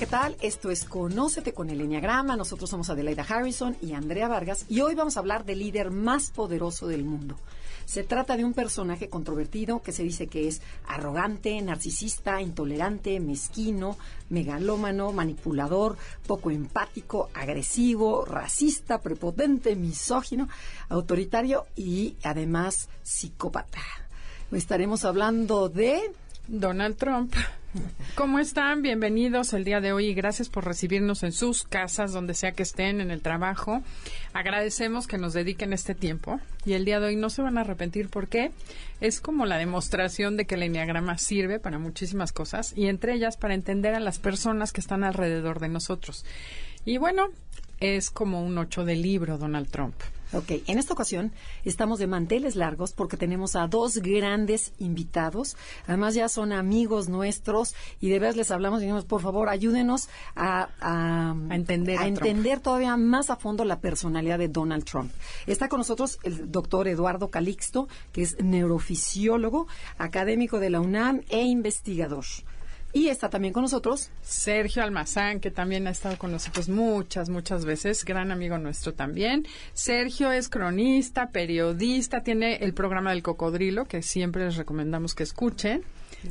¿Qué tal? Esto es Conócete con el Enneagrama. Nosotros somos Adelaida Harrison y Andrea Vargas y hoy vamos a hablar del líder más poderoso del mundo. Se trata de un personaje controvertido que se dice que es arrogante, narcisista, intolerante, mezquino, megalómano, manipulador, poco empático, agresivo, racista, prepotente, misógino, autoritario y además psicópata. Estaremos hablando de Donald Trump. ¿Cómo están? Bienvenidos el día de hoy y gracias por recibirnos en sus casas, donde sea que estén, en el trabajo. Agradecemos que nos dediquen este tiempo y el día de hoy no se van a arrepentir porque es como la demostración de que el enneagrama sirve para muchísimas cosas y entre ellas para entender a las personas que están alrededor de nosotros. Y bueno, es como un ocho de libro, Donald Trump. Ok, en esta ocasión estamos de manteles largos porque tenemos a dos grandes invitados. Además ya son amigos nuestros y de veras les hablamos y dijimos, por favor, ayúdenos a, a, A entender a entender todavía más a fondo la personalidad de Donald Trump. Está con nosotros el doctor Eduardo Calixto, que es neurofisiólogo, académico de la UNAM e investigador. Y está también con nosotros Sergio Almazán, que también ha estado con nosotros muchas, muchas veces, gran amigo nuestro también. Sergio es cronista, periodista, tiene el programa del cocodrilo, que siempre les recomendamos que escuchen.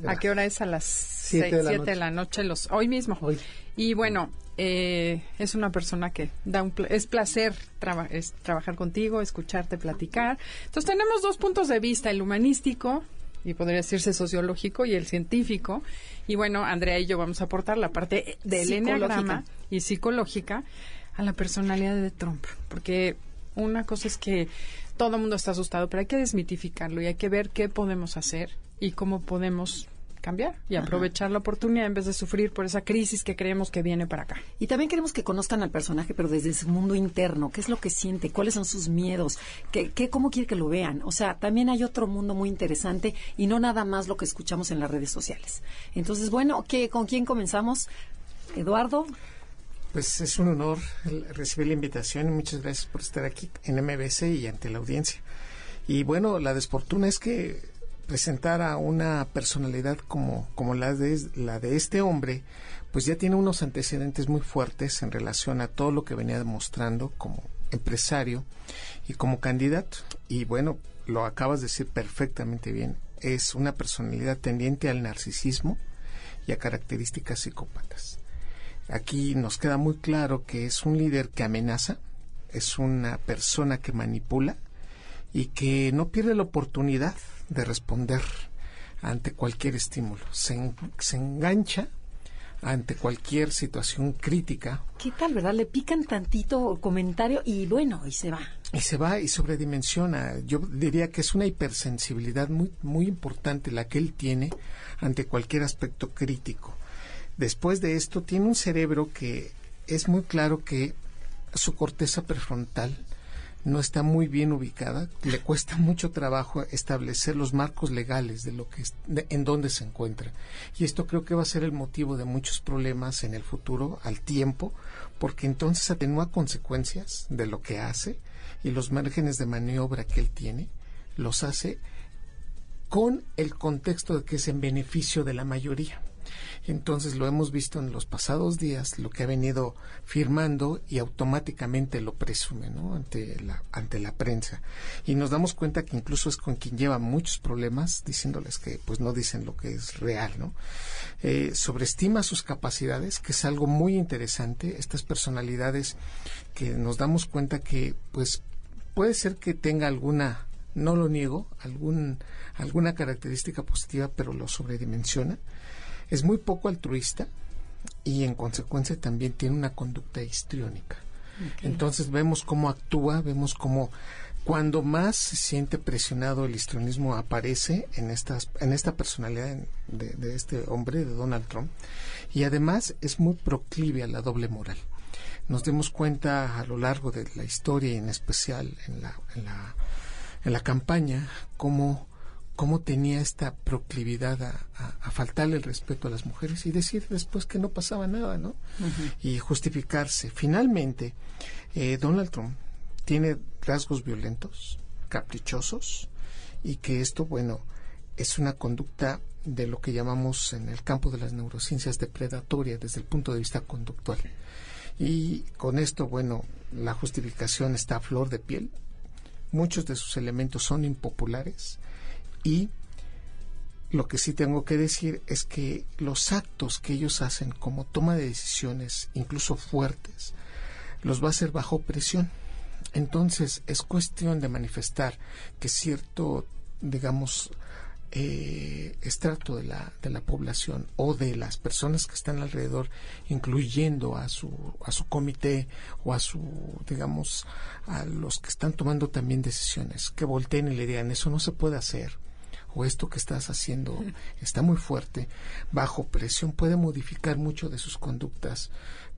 ¿A qué hora es? A las Siete seis- de la siete de noche. la noche, los, hoy mismo. Hoy. Y bueno, eh, es una persona que da un pla- es placer traba- es trabajar contigo, escucharte platicar. Entonces tenemos dos puntos de vista, el humanístico y podría decirse sociológico y el científico. Y bueno, Andrea y yo vamos a aportar la parte del enneagrama y psicológica a la personalidad de Trump, porque una cosa es que todo el mundo está asustado, pero hay que desmitificarlo y hay que ver qué podemos hacer y cómo podemos cambiar y aprovechar la oportunidad en vez de sufrir por esa crisis que creemos que viene para acá. Y también queremos que conozcan al personaje, pero desde su mundo interno, qué es lo que siente, cuáles son sus miedos, qué, qué- cómo quiere que lo vean. O sea, también hay otro mundo muy interesante y no nada más lo que escuchamos en las redes sociales. Entonces, bueno, ¿qué, ¿con quién comenzamos? Eduardo, Pues es un honor el- recibir la invitación y muchas gracias por estar aquí en MBC y ante la audiencia. Y bueno, la desfortuna es que presentar a una personalidad como, como la, de, la de este hombre, pues ya tiene unos antecedentes muy fuertes en relación a todo lo que venía demostrando como empresario y como candidato. Y bueno, lo acabas de decir perfectamente bien. Es una personalidad tendiente al narcisismo y a características psicópatas. Aquí nos queda muy claro que es un líder que amenaza, es una persona que manipula y que no pierde la oportunidad de responder ante cualquier estímulo. Se, en- se engancha ante cualquier situación crítica ¿qué tal, verdad? Le pican tantito comentario y bueno, y se va. y se va y sobredimensiona. Yo diría que es una hipersensibilidad muy, muy importante la que él tiene ante cualquier aspecto crítico. Después de esto, tiene un cerebro que es muy claro que su corteza prefrontal no está muy bien ubicada, le cuesta mucho trabajo establecer los marcos legales de lo que en dónde se encuentra. Y esto creo que va a ser el motivo de muchos problemas en el futuro, al tiempo, porque entonces atenúa consecuencias de lo que hace y los márgenes de maniobra que él tiene los hace con el contexto de que es en beneficio de la mayoría. Entonces lo hemos visto en los pasados días, lo que ha venido firmando y automáticamente lo presume ¿no? ante, la, ante la prensa. Y nos damos cuenta que incluso es con quien lleva muchos problemas, diciéndoles que pues no dicen lo que es real. ¿no? Eh, sobreestima sus capacidades, que es algo muy interesante. Estas personalidades que nos damos cuenta que pues puede ser que tenga alguna no lo niego, algún, alguna característica positiva, pero lo sobredimensiona. Es muy poco altruista y en consecuencia también tiene una conducta histriónica. Entonces vemos cómo actúa, vemos cómo Cuando más se siente presionado el histrionismo aparece en, estas, en esta personalidad de, de este hombre, de Donald Trump, y además es muy proclive a la doble moral. Nos dimos cuenta a lo largo de la historia y en especial en la, en la, en la campaña cómo, cómo tenía esta proclividad a, a, faltarle el respeto a las mujeres y decir después que no pasaba nada, ¿no? Y justificarse. Finalmente, eh, Donald Trump tiene rasgos violentos, caprichosos, y que esto, bueno, es una conducta de lo que llamamos en el campo de las neurociencias depredatoria desde el punto de vista conductual. Y con esto, bueno, la justificación está a flor de piel. Muchos de sus elementos son impopulares y lo que sí tengo que decir es que los actos que ellos hacen como toma de decisiones, incluso fuertes, los va a hacer bajo presión. Entonces es cuestión de manifestar que cierto, digamos, eh, estrato de la, de la población o de las personas que están alrededor, incluyendo a su, a su comité o a su, digamos, a los que están tomando también decisiones, que volteen y le digan, eso no se puede hacer o esto que estás haciendo está muy fuerte, bajo presión puede modificar mucho de sus conductas,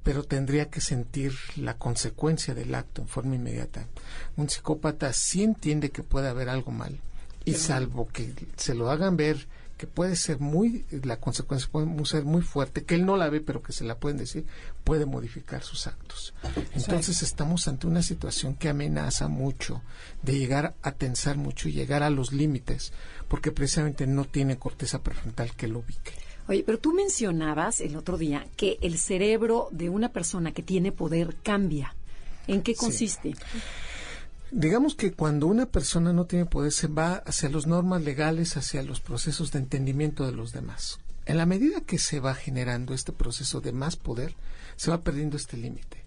pero tendría que sentir la consecuencia del acto en forma inmediata. Un psicópata sí entiende que puede haber algo mal, y salvo que se lo hagan ver que puede ser muy, la consecuencia puede ser muy fuerte, que él no la ve, pero que se la pueden decir, puede modificar sus actos. Entonces estamos ante una situación que amenaza mucho de llegar a tensar mucho y llegar a los límites, porque precisamente no tiene corteza prefrontal que lo ubique. Oye, pero tú mencionabas el otro día que el cerebro de una persona que tiene poder cambia. ¿En qué consiste? Digamos que cuando una persona no tiene poder se va hacia las normas legales, hacia los procesos de entendimiento de los demás. En la medida que se va generando este proceso de más poder, se va perdiendo este límite.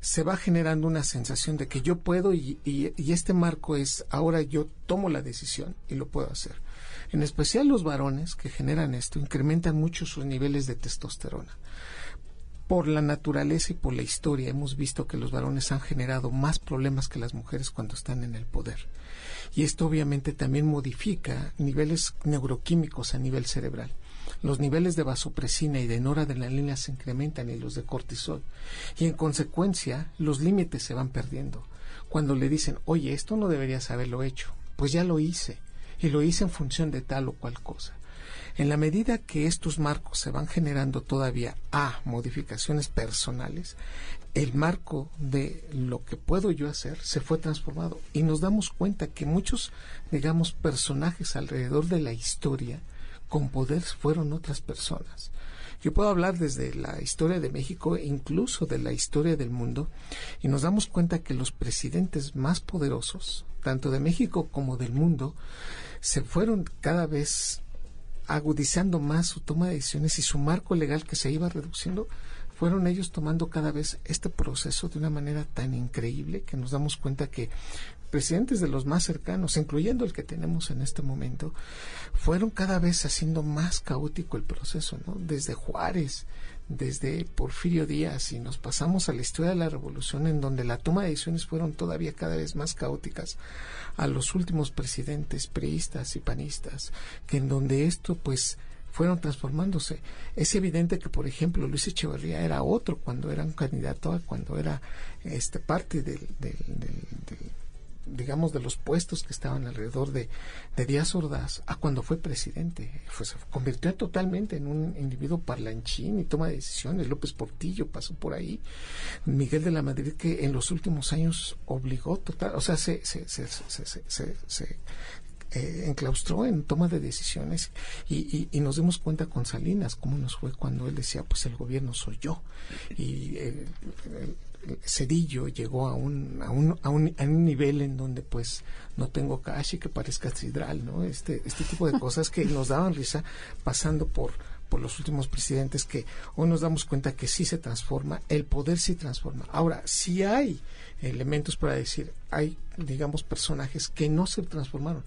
Se va generando una sensación de que yo puedo y, este marco es ahora yo tomo la decisión y lo puedo hacer. En especial los varones que generan esto incrementan mucho sus niveles de testosterona por la naturaleza y por la historia hemos visto que los varones han generado más problemas que las mujeres cuando están en el poder. Y esto obviamente también modifica niveles neuroquímicos a nivel cerebral. Los niveles de vasopresina y de noradrenalina se incrementan y los de cortisol. Y en consecuencia, los límites se van perdiendo. Cuando le dicen, oye, esto no deberías haberlo hecho, pues ya lo hice. Y lo hice en función de tal o cual cosa. En la medida que estos marcos se van generando todavía a modificaciones personales, el marco de lo que puedo yo hacer se fue transformado y nos damos cuenta que muchos, digamos, personajes alrededor de la historia con poder fueron otras personas. Yo puedo hablar desde la historia de México incluso de la historia del mundo y nos damos cuenta que los presidentes más poderosos, tanto de México como del mundo, se fueron cada vez agudizando más su toma de decisiones y su marco legal que se iba reduciendo, fueron ellos tomando cada vez este proceso de una manera tan increíble que nos damos cuenta que presidentes de los más cercanos, incluyendo el que tenemos en este momento, fueron cada vez haciendo más caótico el proceso, ¿no? Desde Juárez, desde Porfirio Díaz y nos pasamos a la historia de la revolución en donde la toma de decisiones fueron todavía cada vez más caóticas a los últimos presidentes priistas y panistas que en donde esto pues fueron transformándose. Es evidente que, por ejemplo, Luis Echeverría era otro cuando era un candidato, cuando era este parte del, del, digamos, de los puestos que estaban alrededor de, de Díaz Ordaz a cuando fue presidente. se convirtió totalmente en un individuo parlanchín y toma decisiones. López Portillo pasó por ahí. Miguel de la Madrid, que en los últimos años obligó total, o sea, se, se, se, se eh, enclaustró en toma de decisiones y, y, nos dimos cuenta con Salinas cómo nos fue cuando él decía pues el gobierno soy yo y el, Cedillo llegó a un, a un, a un, a un nivel en donde pues no tengo cash y que parezca sidral, ¿no? Este, este tipo de cosas que nos daban risa pasando por, por los últimos presidentes que hoy nos damos cuenta que sí se transforma, el poder sí transforma. Ahora, si hay elementos para decir, hay, digamos, personajes que no se transformaron.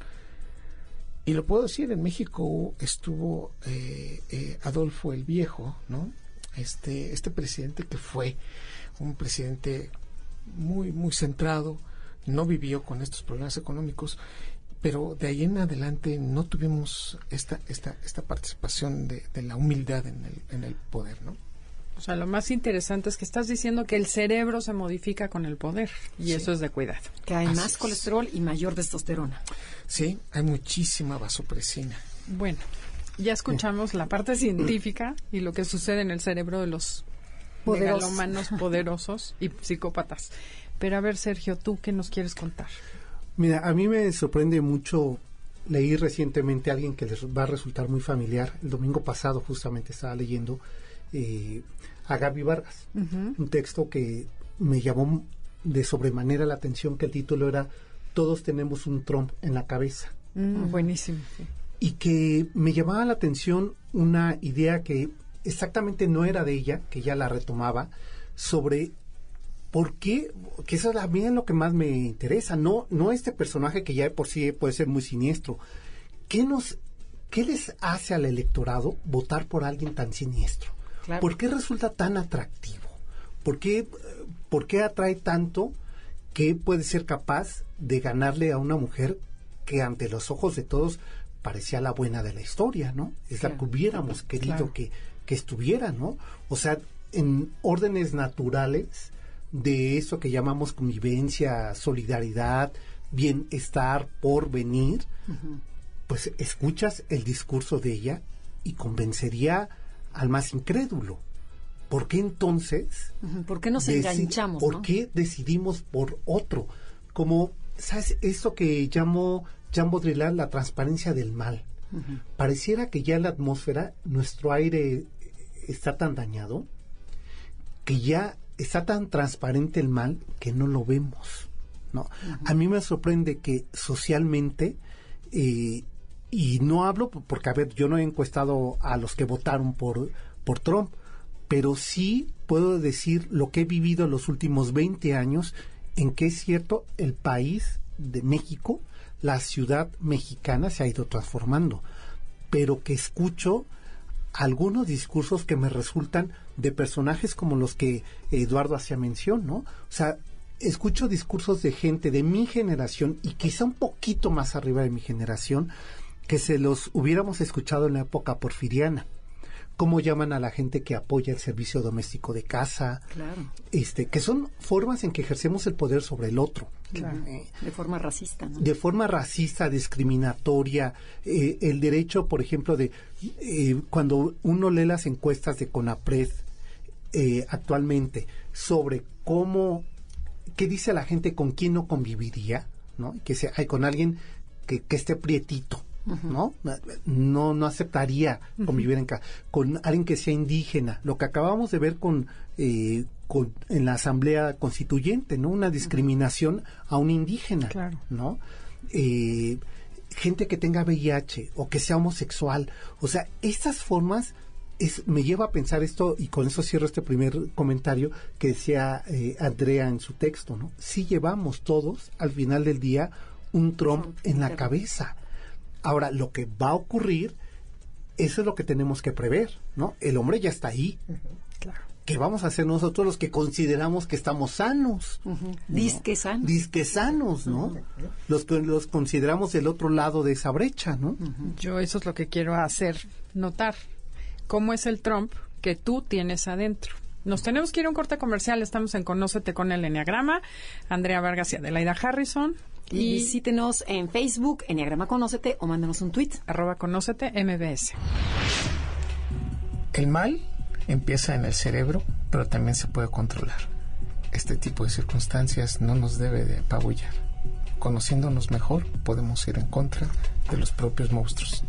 Y lo puedo decir, en México estuvo eh, eh, Adolfo el Viejo, ¿no? Este, este presidente que fue un presidente muy, muy centrado, no vivió con estos problemas económicos, pero de ahí en adelante no tuvimos esta, esta, esta participación de, de la humildad en el, en el poder, ¿no? O sea, lo más interesante es que estás diciendo que el cerebro se modifica con el poder y eso es de cuidado. Que hay más colesterol y mayor testosterona. Sí, hay muchísima vasopresina. Bueno, ya escuchamos la parte científica y lo que sucede en el cerebro de los humanos poderosos y psicópatas. Pero a ver, Sergio, ¿tú qué nos quieres contar? Mira, a mí me sorprende mucho. Leí recientemente a alguien que les va a resultar muy familiar. El domingo pasado justamente estaba leyendo eh, a Gaby Vargas, un texto que me llamó de sobremanera la atención, que el título era Todos tenemos un Trump en la cabeza. Mm, buenísimo. Y que me llamaba la atención una idea que exactamente no era de ella, que ya la retomaba, sobre por qué, que eso también es lo que más me interesa, no, no este personaje que ya por sí puede ser muy siniestro. ¿Qué nos, qué les hace al electorado votar por alguien tan siniestro? ¿Por qué resulta tan atractivo? ¿Por qué, ¿Por qué atrae tanto que puede ser capaz de ganarle a una mujer que ante los ojos de todos parecía la buena de la historia, ¿no? Es la que hubiéramos querido que, que estuviera, ¿no? O sea, en órdenes naturales de eso que llamamos convivencia, solidaridad, bienestar, porvenir, pues escuchas el discurso de ella y convencería al más incrédulo. ¿Por qué entonces? ¿Por qué nos enganchamos? ¿Por qué decidimos por otro? Como, ¿sabes? Eso que llamo Jean Baudrillard la transparencia del mal. Pareciera que ya la atmósfera nuestro aire está tan dañado que ya está tan transparente el mal que no lo vemos. ¿no? A mí me sorprende que socialmente eh, y no hablo porque, a ver, yo no he encuestado a los que votaron por, por Trump, pero sí puedo decir lo que he vivido en los últimos 20 años, en que es cierto, el país de México, la ciudad mexicana se ha ido transformando, pero que escucho algunos discursos que me resultan de personajes como los que Eduardo hacía mención, ¿no? O sea, escucho discursos de gente de mi generación y quizá un poquito más arriba de mi generación, que se los hubiéramos escuchado en la época porfiriana cómo llaman a la gente que apoya el servicio doméstico de casa, este, que son formas en que ejercemos el poder sobre el otro. Eh, de forma racista. De forma racista, discriminatoria, eh, el derecho, por ejemplo, de eh, cuando uno lee las encuestas de CONAPRED actualmente sobre cómo, qué dice la gente con quién no conviviría, ¿no? Que sea, hay con alguien que, que esté prietito, ¿no? No, no aceptaría convivir en con alguien que sea indígena. Lo que acabamos de ver con, eh, con en la Asamblea Constituyente, ¿no? Una discriminación a un indígena, ¿no? Eh, gente que tenga VIH o que sea homosexual. O sea, estas formas es, me lleva a pensar esto, y con eso cierro este primer comentario que decía eh, Andrea en su texto, ¿no? Si llevamos todos, al final del día, un Trump en la cabeza. Ahora, lo que va a ocurrir, eso es lo que tenemos que prever, ¿no? El hombre ya está ahí. ¿Qué vamos a hacer nosotros los que consideramos que estamos sanos? Disque sanos. Disque sanos, ¿no? Los que los consideramos del otro lado de esa brecha, ¿no? Yo eso es lo que quiero hacer notar. ¿Cómo es el Trump que tú tienes adentro? Nos tenemos que ir a un corte comercial. Estamos en Conócete con el Enneagrama. Andrea Vargas y Adelaida Harrison. Y, visítenos en Facebook, Enneagrama Conócete, o mándenos un tweet. Arroba Conócete MBS. El mal empieza en el cerebro, pero también se puede controlar. Este tipo de circunstancias no nos debe de apabullar. Conociéndonos mejor, podemos ir en contra de los propios monstruos.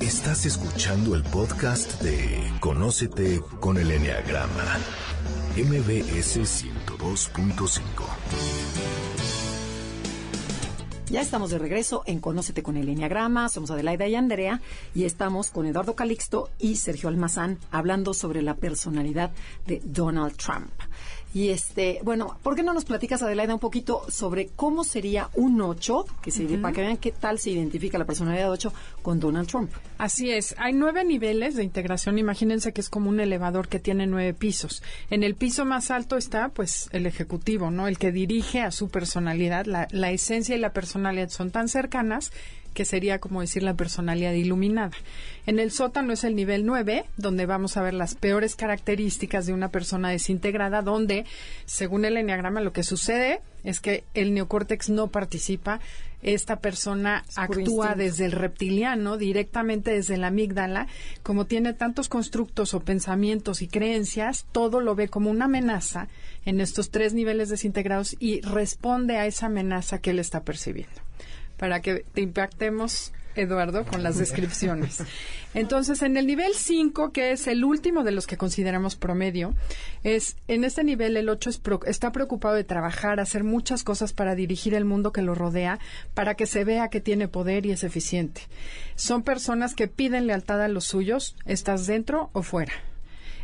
Estás escuchando el podcast de Conócete con el Enneagrama MBS 102.5. Ya estamos de regreso en Conócete con el Enneagrama. Somos Adelaida y Andrea y estamos con Eduardo Calixto y Sergio Almazán hablando sobre la personalidad de Donald Trump. Y este, bueno, ¿por qué no nos platicas, Adelaida, un poquito sobre cómo sería un 8, que se, para que vean qué tal se identifica la personalidad 8 con Donald Trump? Así es, hay nueve niveles de integración. Imagínense que es como un elevador que tiene nueve pisos. En el piso más alto está, pues, el ejecutivo, ¿no? El que dirige a su personalidad. La, la esencia y la personalidad son tan cercanas que sería como decir la personalidad iluminada. En el sótano es el nivel 9, donde vamos a ver las peores características de una persona desintegrada, donde, según el enneagrama, lo que sucede es que el neocórtex no participa, esta persona actúa desde el reptiliano, directamente desde la amígdala, como tiene tantos constructos o pensamientos y creencias, todo lo ve como una amenaza en estos tres niveles desintegrados y responde a esa amenaza que él está percibiendo para que te impactemos Eduardo, con las descripciones. Entonces, en el nivel 5, que es el último de los que consideramos promedio, es en este nivel el 8 está preocupado de trabajar, hacer muchas cosas para dirigir el mundo que lo rodea, para que se vea que tiene poder y es eficiente. Son personas que piden lealtad a los suyos, estás dentro o fuera.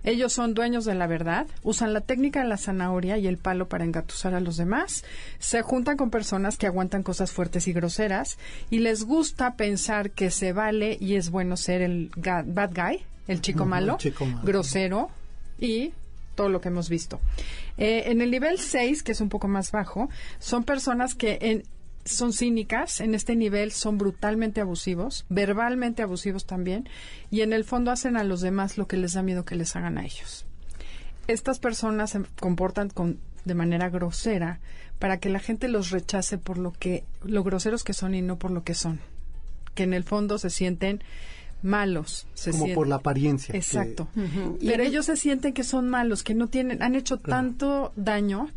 Ellos son dueños de la verdad, usan la técnica de la zanahoria y el palo para engatusar a los demás, se juntan con personas que aguantan cosas fuertes y groseras y les gusta pensar que se vale y es bueno ser el bad guy, el chico malo, grosero y todo lo que hemos visto. Eh, en el nivel 6, que es un poco más bajo, son personas que en, son cínicas, en este nivel son brutalmente abusivos, verbalmente abusivos también, y en el fondo hacen a los demás lo que les da miedo que les hagan a ellos. Estas personas se comportan con, de manera grosera para que la gente los rechace por lo que lo groseros que son y no por lo que son, que en el fondo se sienten malos. Se Como por la apariencia. Exacto. Pero ellos se sienten que son malos, que no tienen, han hecho tanto daño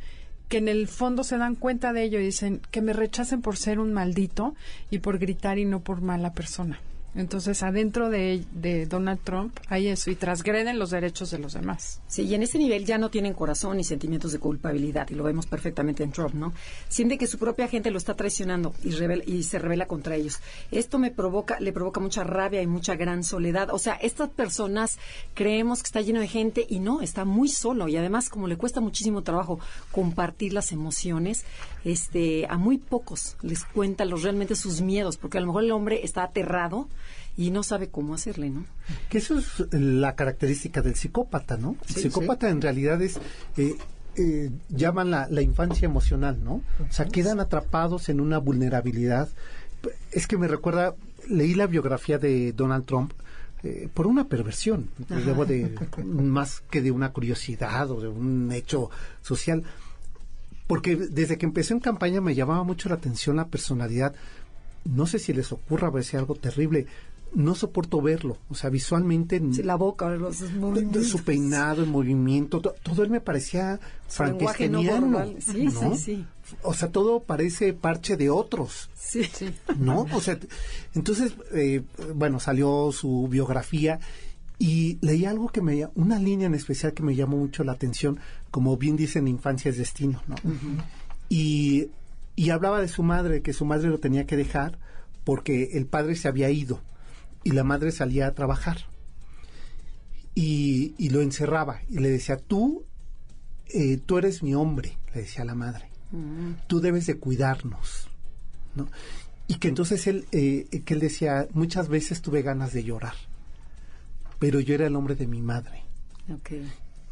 que en el fondo se dan cuenta de ello y dicen que me rechacen por ser un maldito y por gritar y no por mala persona. Entonces, adentro de, Donald Trump hay eso y trasgreden los derechos de los demás. Sí, y en ese nivel ya no tienen corazón ni sentimientos de culpabilidad, y lo vemos perfectamente en Trump, ¿no? Siente que su propia gente lo está traicionando y, y se revela contra ellos. Esto me provoca, le provoca mucha rabia y mucha gran soledad. O sea, estas personas creemos que está lleno de gente y no, está muy solo. Y además, como le cuesta muchísimo trabajo compartir las emociones, este, a muy pocos les cuenta los realmente sus miedos, porque a lo mejor el hombre está aterrado y no sabe cómo hacerle, ¿no? Que eso es la característica del psicópata, ¿no? El psicópata en realidad es... Eh, eh, llaman la, la, infancia emocional, ¿no? O sea, quedan atrapados en una vulnerabilidad. Es que me recuerda, leí la biografía de Donald Trump eh, por una perversión, luego de más que de una curiosidad o de un hecho social, porque desde que empecé en campaña me llamaba mucho la atención la personalidad. No sé si les ocurra si algo terrible no soporto verlo, o sea, visualmente la boca, los su peinado, el movimiento, todo él me parecía frankensteiniano, sí, sí, sí. O sea, todo parece parche de otros. Sí, sí. ¿No? O sea, entonces, eh, bueno, salió su biografía y leí algo que me, una línea en especial que me llamó mucho la atención, como bien dicen, infancia es destino, ¿no? y, y hablaba de su madre, que su madre lo tenía que dejar porque el padre se había ido y la madre salía a trabajar y, lo encerraba y le decía, tú, eh, tú eres mi hombre, le decía la madre, mm. tú debes de cuidarnos, ¿no? Y que entonces él, eh, que él decía, muchas veces tuve ganas de llorar, pero yo era el hombre de mi madre.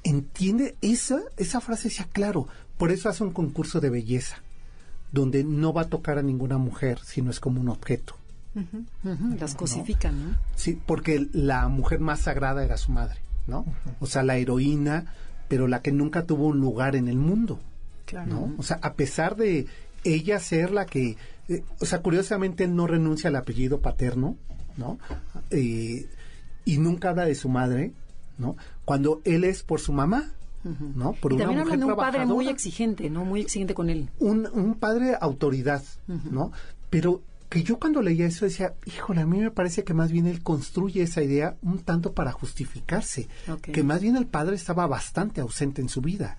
¿Entiende? Esa, esa frase decía, claro, por eso hace un concurso de belleza, donde no va a tocar a ninguna mujer, sino es como un objeto. Las cosifican, ¿no? Sí, porque la mujer más sagrada era su madre, ¿no? O sea, la heroína, pero la que nunca tuvo un lugar en el mundo, claro. ¿no? O sea, a pesar de ella ser la que, eh, o sea, curiosamente él no renuncia al apellido paterno, ¿no? Eh, y nunca habla de su madre, ¿no? Cuando él es por su mamá, ¿no? Por y también habla de un padre muy exigente, ¿no? Muy exigente con él. Un, un padre autoridad, ¿no? Pero que yo cuando leía eso decía, híjole, a mí me parece que más bien él construye esa idea un tanto para justificarse, que más bien el padre estaba bastante ausente en su vida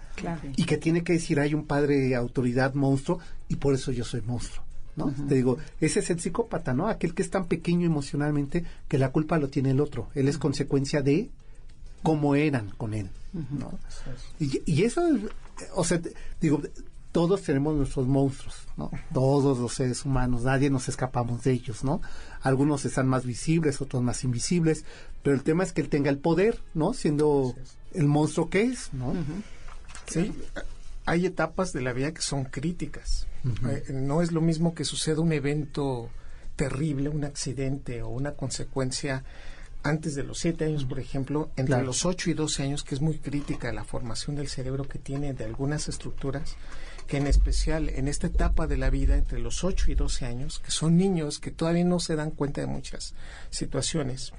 y que tiene que decir, hay un padre autoridad monstruo y por eso yo soy monstruo. ¿no? Te digo, ese es el psicópata, ¿no? Aquel que es tan pequeño emocionalmente que la culpa lo tiene el otro. Él es consecuencia de cómo eran con él. ¿no? Y, y eso, o sea, digo, todos tenemos nuestros monstruos, ¿no? Todos los seres humanos, nadie nos escapamos de ellos, ¿no? Algunos están más visibles, otros más invisibles, pero el tema es que él tenga el poder, ¿no? Siendo el monstruo que es, ¿no? Sí, hay etapas de la vida que son críticas. Eh, no es lo mismo que suceda un evento terrible, un accidente o una consecuencia antes de los siete años, por ejemplo, entre los 8 y 12 años, que es muy crítica la formación del cerebro que tiene de algunas estructuras, que en especial en esta etapa de la vida, entre los 8 y 12 años, que son niños que todavía no se dan cuenta de muchas situaciones,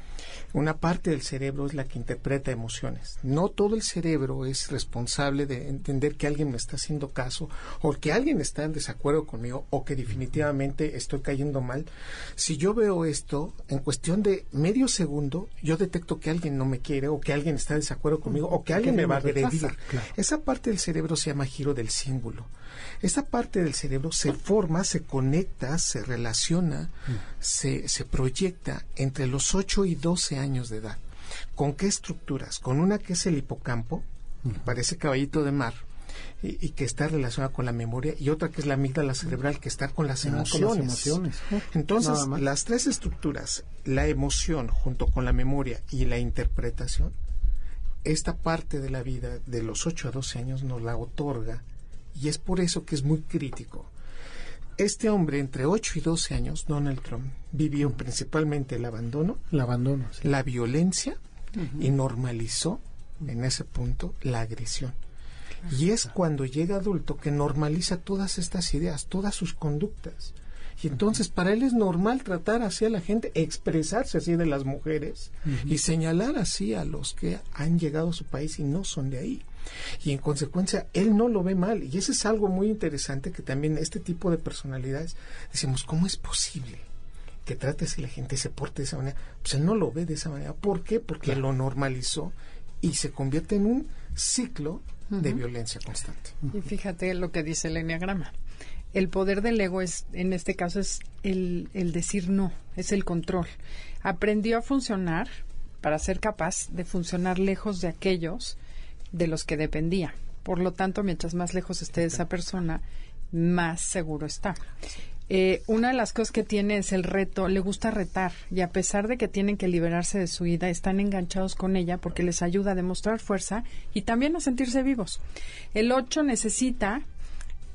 una parte del cerebro es la que interpreta emociones. No todo el cerebro es responsable de entender que alguien me está haciendo caso o que alguien está en desacuerdo conmigo o que definitivamente estoy cayendo mal. Si yo veo esto, en cuestión de medio segundo, yo detecto que alguien no me quiere o que alguien está en desacuerdo conmigo o que alguien me va a agredir. Esa parte del cerebro se llama giro del símbolo. Esta parte del cerebro se forma, se conecta, se relaciona, se, se proyecta entre los 8 y 12 años de edad. ¿Con qué estructuras? Con una que es el hipocampo, que parece caballito de mar, y, que está relacionada con la memoria, y otra que es la amígdala cerebral, que está con las ah, emociones. Entonces, las tres estructuras, la emoción junto con la memoria y la interpretación, esta parte de la vida de los 8 a 12 años nos la otorga y es por eso que es muy crítico. Este hombre, entre 8 y 12 años, Donald Trump, vivió principalmente el abandono, el abandono la violencia y normalizó en ese punto la agresión. Y es cuando llega adulto que normaliza todas estas ideas, todas sus conductas. Y entonces para él es normal tratar así a la gente, expresarse así de las mujeres y señalar así a los que han llegado a su país y no son de ahí y en consecuencia él no lo ve mal. Y eso es algo muy interesante que también este tipo de personalidades decimos cómo es posible que trate así la gente se porte de esa manera pues él no lo ve de esa manera. ¿por qué? porque lo normalizó y se convierte en un ciclo de violencia constante. Y fíjate lo que dice el enneagrama. El poder del ego es, en este caso, es el, el, decir no, es el control. Aprendió a funcionar para ser capaz de funcionar lejos de aquellos de los que dependía. Por lo tanto, mientras más lejos esté de esa persona, más seguro está. Eh, una de las cosas que tiene es el reto, le gusta retar y a pesar de que tienen que liberarse de su vida, están enganchados con ella porque les ayuda a demostrar fuerza y también a sentirse vivos. El 8 necesita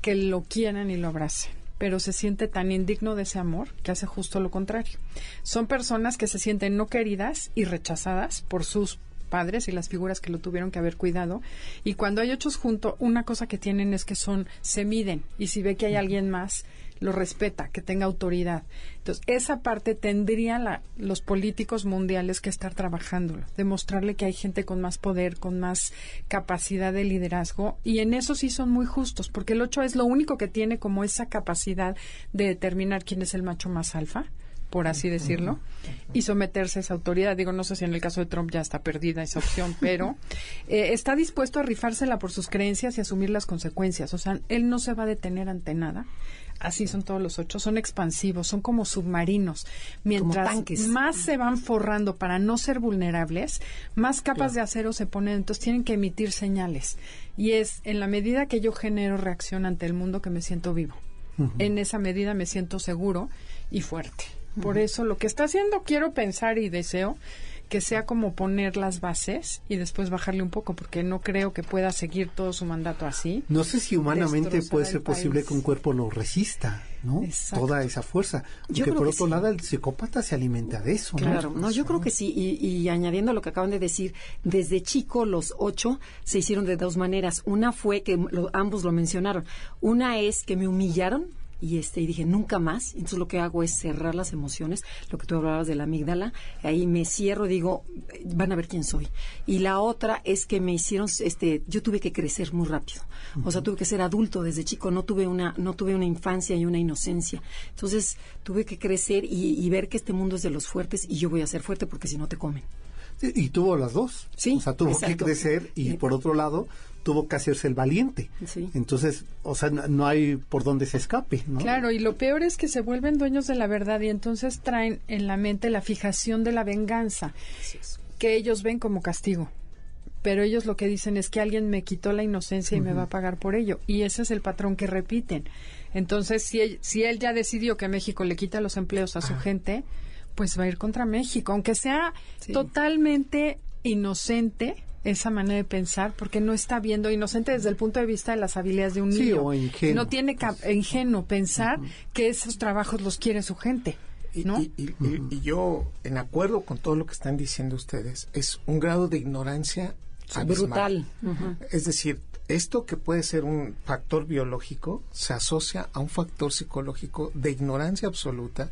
que lo quieran y lo abracen pero se siente tan indigno de ese amor que hace justo lo contrario. Son personas que se sienten no queridas y rechazadas por sus padres y las figuras que lo tuvieron que haber cuidado. Y cuando hay ocho juntos, una cosa que tienen es que son, se miden y si ve que hay alguien más, lo respeta, que tenga autoridad. Entonces, esa parte tendrían los políticos mundiales que estar trabajándolo, demostrarle que hay gente con más poder, con más capacidad de liderazgo, y en eso sí son muy justos, porque el ocho es lo único que tiene como esa capacidad de determinar quién es el macho más alfa por así decirlo, y someterse a esa autoridad. Digo, no sé si en el caso de Trump ya está perdida esa opción, pero eh, está dispuesto a rifársela por sus creencias y asumir las consecuencias. O sea, él no se va a detener ante nada. Así son todos los ocho, son expansivos, son como submarinos. Mientras más se van forrando para no ser vulnerables, más capas de acero se ponen, entonces tienen que emitir señales. Y es en la medida que yo genero reacción ante el mundo que me siento vivo. En esa medida me siento seguro y fuerte. Por eso lo que está haciendo quiero pensar y deseo que sea como poner las bases y después bajarle un poco, porque no creo que pueda seguir todo su mandato así. No sé si humanamente puede ser posible que un cuerpo lo resista, ¿no? Toda esa fuerza. Porque por otro lado, el psicópata se alimenta de eso, claro, ¿no? yo creo que sí. Y, añadiendo lo que acaban de decir, desde chico los ocho se hicieron de dos maneras. Una fue que ambos lo mencionaron. Una es que me humillaron y este y dije nunca más entonces lo que hago es cerrar las emociones lo que tú hablabas de la amígdala ahí me cierro digo van a ver quién soy y la otra es que me hicieron este yo tuve que crecer muy rápido. O sea tuve que ser adulto desde chico no tuve una no tuve una infancia y una inocencia. Entonces tuve que crecer y, ver que este mundo es de los fuertes y yo voy a ser fuerte porque si no te comen. Y tuvo las dos. Sí o sea tuvo que crecer y por otro lado tuvo que hacerse el valiente. Entonces, o sea, no, hay por dónde se escape. ¿no? Claro, y lo peor es que se vuelven dueños de la verdad y entonces traen en la mente la fijación de la venganza, que ellos ven como castigo. pero ellos lo que dicen es que alguien me quitó la inocencia y me va a pagar por ello. Y ese es el patrón que repiten. Entonces, si él, si él ya decidió que México le quita los empleos a su gente, pues va a ir contra México, aunque sea Sí. totalmente inocente esa manera de pensar, porque no está viendo inocente desde el punto de vista de las habilidades de un Sí, niño. o ingenuo. No tiene cap- ingenuo pensar que esos trabajos los quiere su gente, Y, ¿no? y- y- y- y yo, en acuerdo con todo lo que están diciendo ustedes, es un grado de ignorancia. Brutal. Es decir, esto que puede ser un factor biológico se asocia a un factor psicológico de ignorancia absoluta,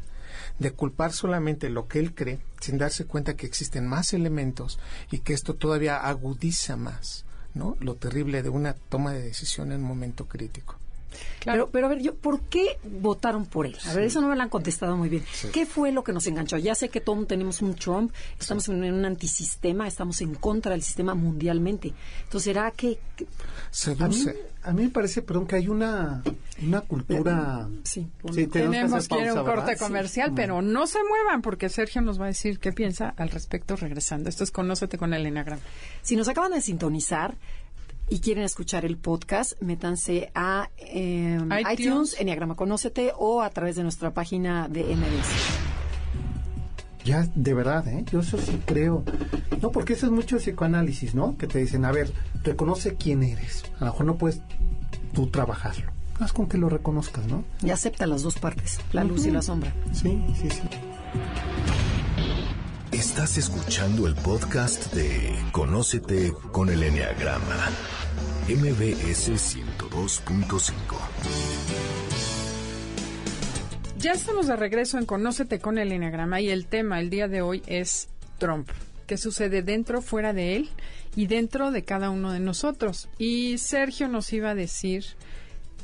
de culpar solamente lo que él cree, sin darse cuenta que existen más elementos y que esto todavía agudiza más, ¿no? Lo terrible de una toma de decisión en un momento crítico. Pero, pero a ver, yo, ¿por qué votaron por él? A ver, eso no me lo han contestado muy bien. ¿Qué fue lo que nos enganchó? Ya sé que todos tenemos un Trump, estamos en un antisistema, estamos en contra del sistema mundialmente. Entonces, ¿será que, que- A mí, Seduce. a mí me parece, perdón, que hay una, una cultura... sí, pon- Sí, tenemos que Tenemos hacer que ir a un corte ¿verdad? comercial, Sí. pero no se muevan porque Sergio nos va a decir qué piensa al respecto regresando. Esto es Conócete con el Enneagrama. Si nos acaban de sintonizar y quieren escuchar el podcast, métanse a eh, iTunes. iTunes, Enneagrama Conócete o a través de nuestra página de MBS. Ya, de verdad, ¿eh? Yo eso sí creo. No, porque eso es mucho psicoanálisis, ¿no? Que te dicen, a ver, reconoce quién eres. A lo mejor no puedes tú trabajarlo. Haz con que lo reconozcas, ¿no? Y acepta las dos partes, la luz y la sombra. Sí, sí, sí. Estás escuchando el podcast de Conócete con el Enneagrama. MBS 102.5. Ya estamos de regreso en Conócete con el Enneagrama y el tema el día de hoy es Trump. ¿Qué sucede dentro, fuera de él y dentro de cada uno de nosotros? Y Sergio nos iba a decir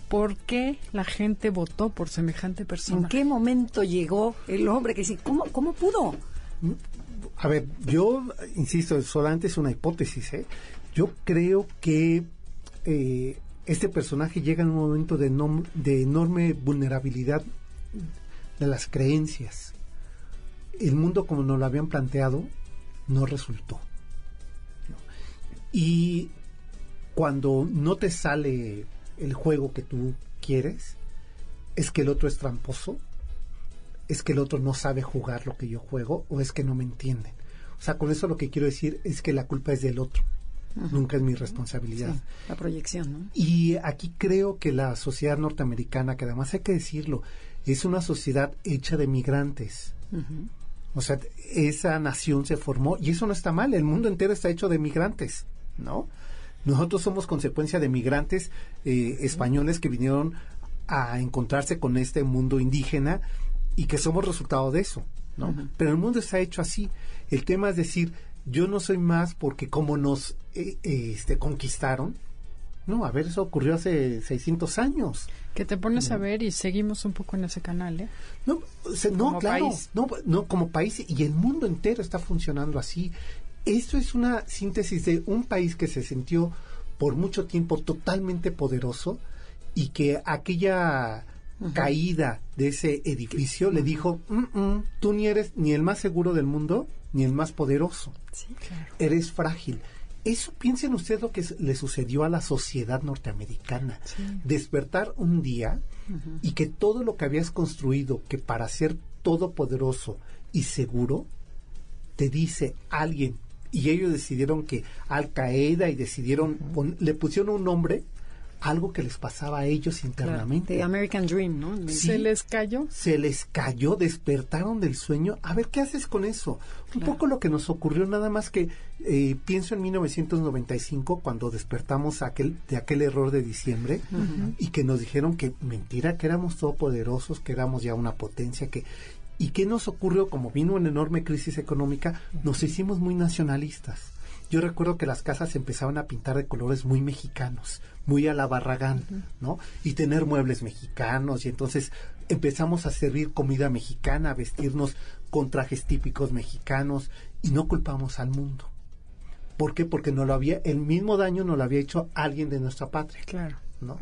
por qué la gente votó por semejante ¿En persona. qué momento llegó el hombre que sí? ¿Cómo, cómo pudo? A ver, yo insisto, solamente es una hipótesis, ¿eh? Yo creo que eh, este personaje llega en un momento de, de enorme vulnerabilidad de las creencias. El mundo como nos lo habían planteado no resultó. Y cuando no te sale el juego que tú quieres, es que el otro es tramposo, es que el otro no sabe jugar lo que yo juego o es que no me entienden. O sea, con eso lo que quiero decir es que la culpa es del otro. Nunca es mi responsabilidad. Sí, la proyección, ¿no? Y aquí creo que la sociedad norteamericana, que además hay que decirlo, es una sociedad hecha de migrantes. O sea, esa nación se formó y eso no está mal. El mundo entero está hecho de migrantes, ¿no? Nosotros somos consecuencia de migrantes eh, españoles que vinieron a encontrarse con este mundo indígena y que somos resultado de eso, ¿no? Pero el mundo está hecho así. El tema es decir, yo no soy más porque como nos eh, eh, este, conquistaron. No, a ver, eso ocurrió hace 600 años. Que te pones a ver y seguimos un poco en ese canal, ¿eh? No, no Como claro, país. no, no como país y el mundo entero está funcionando así. Esto es una síntesis de un país que se sintió por mucho tiempo totalmente poderoso y que aquella caída de ese edificio le dijo, "Mm, mm, tú ni eres ni el más seguro del mundo ni el más poderoso, Sí. eres frágil. Eso piensen ustedes lo que le sucedió a la sociedad norteamericana. Despertar un día y que todo lo que habías construido, que para ser todopoderoso y seguro, te dice alguien, y ellos decidieron que Al Qaeda y decidieron, pon- le pusieron un nombre, algo que les pasaba a ellos internamente. The American Dream, ¿no? Sí. Se les cayó. se les cayó, despertaron del sueño. A ver, ¿qué haces con eso? Un poco lo que nos ocurrió, nada más que eh, pienso en 1995, cuando despertamos aquel, de aquel error de diciembre y que nos dijeron que mentira, que éramos todopoderosos, que éramos ya una potencia, que... ¿Y qué nos ocurrió? Como vino una enorme crisis económica, nos hicimos muy nacionalistas. Yo recuerdo que las casas empezaban a pintar de colores muy mexicanos, muy a la barragán, ¿no? Y tener muebles mexicanos, y entonces empezamos a servir comida mexicana, a vestirnos con trajes típicos mexicanos, y no culpamos al mundo. ¿Por qué? Porque no lo había, el mismo daño nos lo había hecho alguien de nuestra patria. Claro. ¿no?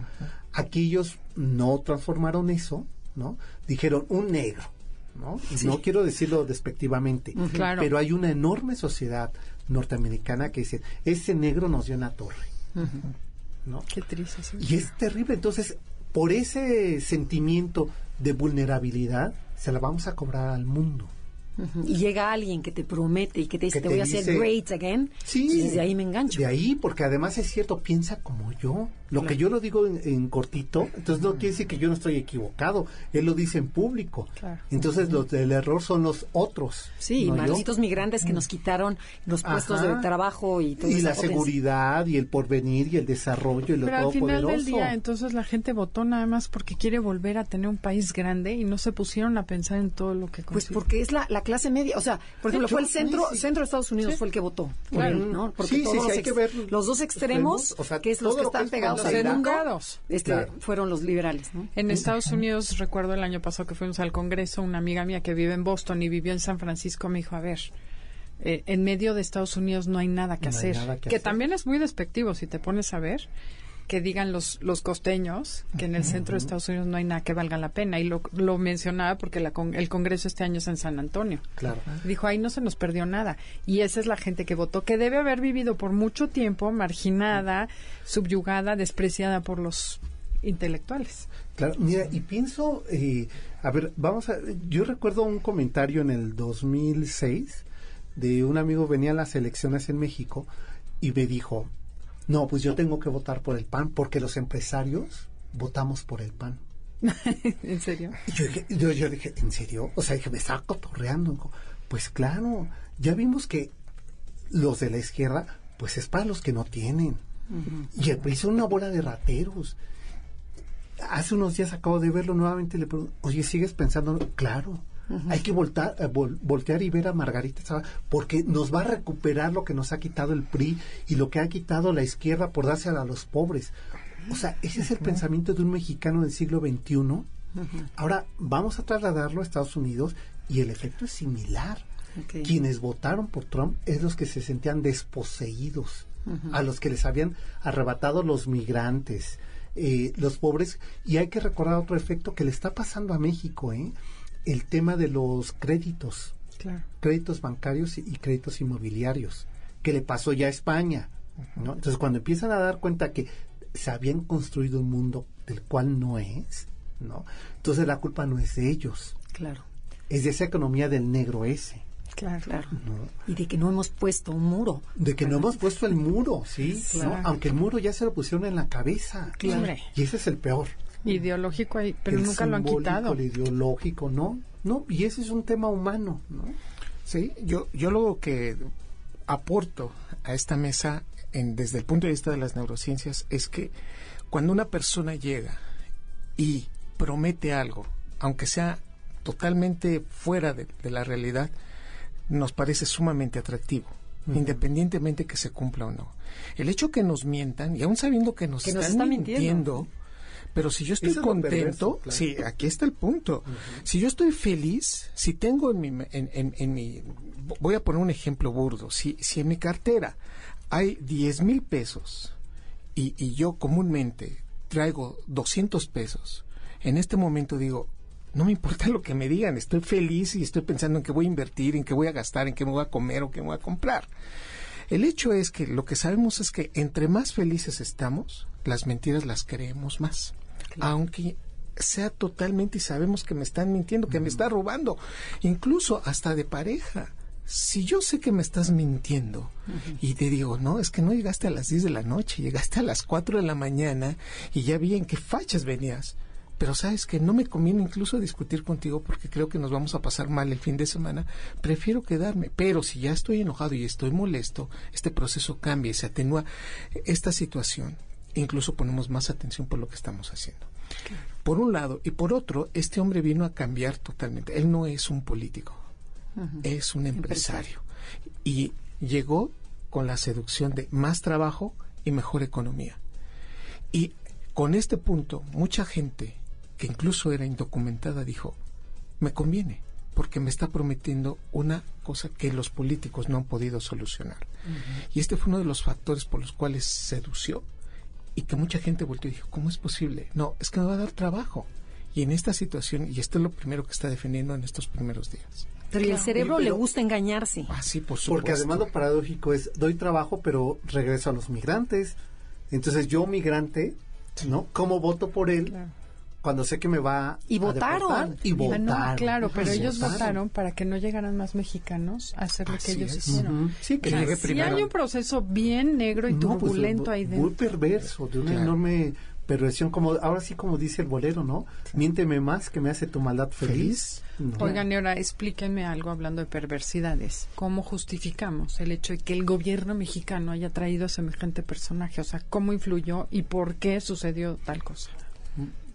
Aquí ellos no transformaron eso, ¿no? Dijeron un negro, ¿no? No quiero decirlo despectivamente, Claro. pero hay una enorme sociedad norteamericana que dice, ese negro nos dio una torre, ¿no? Qué triste. sí. Y es terrible. Entonces, por ese sentimiento de vulnerabilidad, se la vamos a cobrar al mundo. Ujú. Y llega alguien que te promete y que te dice, Que te te voy a hacer dice- great again. Sí. Y desde ahí me engancho. De ahí, porque además es cierto, piensa como yo. Lo que yo lo digo en, en cortito, entonces no quiere decir que yo no estoy equivocado. Él lo dice en público. Claro. Entonces los del error son los otros. Sí, no yo. malditos migrantes que nos quitaron los puestos Ajá. de trabajo y todo Y la potencia. seguridad y el porvenir y el desarrollo y lo Pero al final todopoderoso. del día, entonces la gente votó nada más porque quiere volver a tener un país grande y no se pusieron a pensar en todo lo que Pues consigue. porque es la, la clase media, o sea, por ejemplo, fue el centro, sí. centro de Estados Unidos Sí. fue el que votó, por Claro. él, ¿no? Porque Sí, sí, todos sí, los, hay que ver los dos extremos, extremos, o sea, que es los que lo que están es pegados al los mundo, este, Claro. fueron los liberales, ¿no? En Estados Unidos, recuerdo el año pasado que fuimos al Congreso, una amiga mía que vive en Boston y vivió en San Francisco me dijo, a ver, eh, en medio de Estados Unidos no hay nada que No hacer. nada que que hacer. también es muy despectivo si te pones a ver que digan los, los costeños que en el centro de Estados Unidos no hay nada que valga la pena. Y lo, lo mencionaba porque la con- el Congreso este año es en San Antonio. Claro. Dijo, ahí no se nos perdió nada. Y esa es la gente que votó, que debe haber vivido por mucho tiempo marginada, subyugada, despreciada por los intelectuales. Claro, mira, y pienso, eh, a ver, vamos a, yo recuerdo un comentario en el 2006 de un amigo venía a las elecciones en México y me dijo, no, pues yo tengo que votar por el PAN porque los empresarios votamos por el PAN. ¿En serio? Yo, dije, yo, yo dije, ¿en serio? O sea, dije, me estaba cotorreando. Pues claro, ya vimos que los de la izquierda, pues es para los que no tienen. Y el PRI una bola de rateros. Hace unos días acabo de verlo nuevamente y le pregunto, oye, ¿sigues pensando? Claro, hay que voltar, eh, vol- voltear y ver a Margarita Zavala, porque nos va a recuperar lo que nos ha quitado el PRI y lo que ha quitado la izquierda por darse a los pobres. O sea, ese es el pensamiento de un mexicano del siglo XXI. Ahora, vamos a trasladarlo a Estados Unidos y el efecto es similar. Quienes votaron por Trump es los que se sentían desposeídos, a los que les habían arrebatado los migrantes, eh, los pobres. Y hay que recordar otro efecto que le está pasando a México, ¿eh? El tema de los créditos, Claro. créditos bancarios y, y créditos inmobiliarios, que le pasó ya a España. ¿no? Entonces, cuando empiezan a dar cuenta que se habían construido un mundo del cual no es, ¿no? entonces la culpa no es de ellos, Claro, es de esa economía del negro ese. Claro. claro. ¿no? Y de que no hemos puesto un muro. De que no hemos puesto el muro, ¿sí? Claro. ¿no? Aunque el muro ya se lo pusieron en la cabeza. Claro. Y ese es el peor. Ideológico ahí, pero El nunca lo han quitado. El ideológico, ¿no? No, y ese es un tema humano, ¿no? Sí, yo, yo lo que aporto a esta mesa en, desde el punto de vista de las neurociencias es que cuando una persona llega y promete algo, aunque sea totalmente fuera de, de la realidad, nos parece sumamente atractivo, independientemente que se cumpla o no. El hecho que nos mientan, y aún sabiendo que nos Que nos están está mintiendo. mintiendo, pero si yo estoy Eso contento, sí, aquí está el punto. Si yo estoy feliz, si tengo en mi, en, en- en mi, voy a poner un ejemplo burdo, si, si en mi cartera hay 10 mil pesos y, y yo comúnmente traigo 200 pesos, en este momento digo, no me importa lo que me digan, estoy feliz y estoy pensando en qué voy a invertir, en qué voy a gastar, en qué me voy a comer o qué me voy a comprar. El hecho es que lo que sabemos es que entre más felices estamos, las mentiras las creemos más. Aunque sea totalmente y sabemos que me están mintiendo, que me está robando, incluso hasta de pareja. Si yo sé que me estás mintiendo y te digo, no, es que no llegaste a las 10 de la noche, llegaste a las 4 de la mañana y ya vi en qué fachas venías. Pero sabes que no me conviene incluso discutir contigo porque creo que nos vamos a pasar mal el fin de semana. Prefiero quedarme. Pero si ya estoy enojado y estoy molesto, este proceso cambia y se atenúa esta situación. Incluso ponemos más atención por lo que estamos haciendo. Por un lado. Y por otro, este hombre vino a cambiar totalmente. Él no es un político. Es un empresario. Y llegó con la seducción de más trabajo y mejor economía. Y con este punto, mucha gente que incluso era indocumentada dijo, me conviene, porque me está prometiendo una cosa que los políticos no han podido solucionar. Y este fue uno de los factores por los cuales sedució y que mucha gente volvió y dijo, ¿cómo es posible? No, es que me va a dar trabajo. Y en esta situación, y esto es lo primero que está defendiendo en estos primeros días. Pero el cerebro le gusta engañarse. Ah, sí, por supuesto. Porque además lo paradójico es, doy trabajo, pero regreso a los migrantes. Entonces yo, migrante, ¿no? ¿Cómo voto por él? Cuando sé que me va Y a votaron. deportar? Y votaron. no, claro, pero ellos votaron para que no llegaran más mexicanos a hacer lo que ellos es. hicieron. Sí, que O sea, llegue sí primero. hay un proceso bien negro y No, pues, turbulento ahí Muy dentro. perverso, de una Claro. enorme perversión, como ahora sí como dice el bolero, ¿no? Miénteme más que me hace tu maldad feliz. No. Oigan, y ahora explíquenme algo hablando de perversidades. ¿Cómo justificamos el hecho de que el gobierno mexicano haya traído a semejante personaje? O sea, ¿cómo influyó y por qué sucedió tal cosa?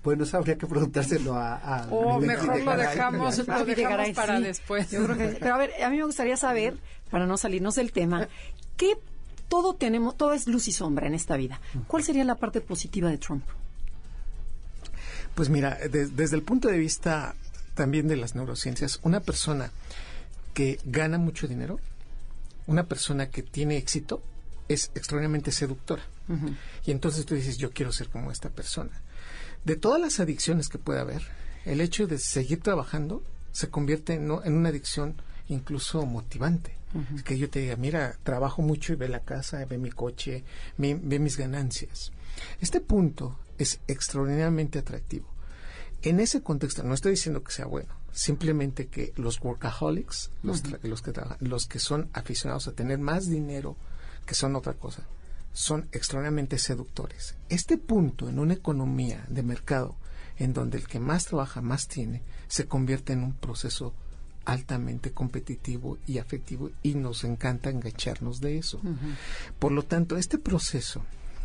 Bueno, eso habría que preguntárselo a... a O mejor lo dejamos, lo dejamos para sí. después. Yo creo que- pero a ver, a mí me gustaría saber, para no salirnos del tema, ¿qué todo tenemos, todo es luz y sombra en esta vida? ¿Cuál sería la parte positiva de Trump? Pues mira, de- desde el punto de vista también de las neurociencias, una persona que gana mucho dinero, una persona que tiene éxito, es extraordinariamente seductora. Y entonces tú dices, yo quiero ser como esta persona. De todas las adicciones que puede haber, el hecho de seguir trabajando se convierte en, en una adicción incluso motivante. Que yo te diga, mira, trabajo mucho y ve la casa, ve mi coche, ve, ve mis ganancias. Este punto es extraordinariamente atractivo. En ese contexto, no estoy diciendo que sea bueno, simplemente que los workaholics, los, los que trabajan, los que son aficionados a tener más dinero, que son otra cosa, son extraordinariamente seductores. Este punto en una economía de mercado en donde el que más trabaja más tiene, se convierte en un proceso altamente competitivo y afectivo y nos encanta engancharnos de eso. Por lo tanto, este proceso,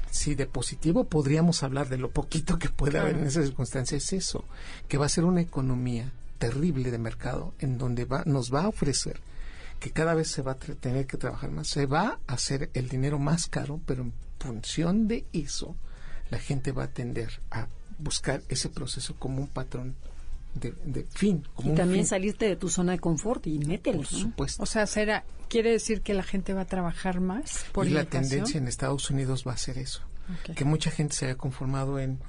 si de positivo podríamos hablar de lo poquito que puede haber en esa circunstancia, es eso, que va a ser una economía terrible de mercado en donde va, nos va a ofrecer que cada vez se va a tener que trabajar más, se va a hacer el dinero más caro, pero en función de eso, la gente va a tender a buscar ese proceso como un patrón de, de fin. Como Y un también fin, salirte de tu zona de confort y métele. por ¿no? supuesto. O sea, será, quiere decir que la gente va a trabajar más por y la tendencia en Estados Unidos va a ser eso. Que mucha gente se haya conformado en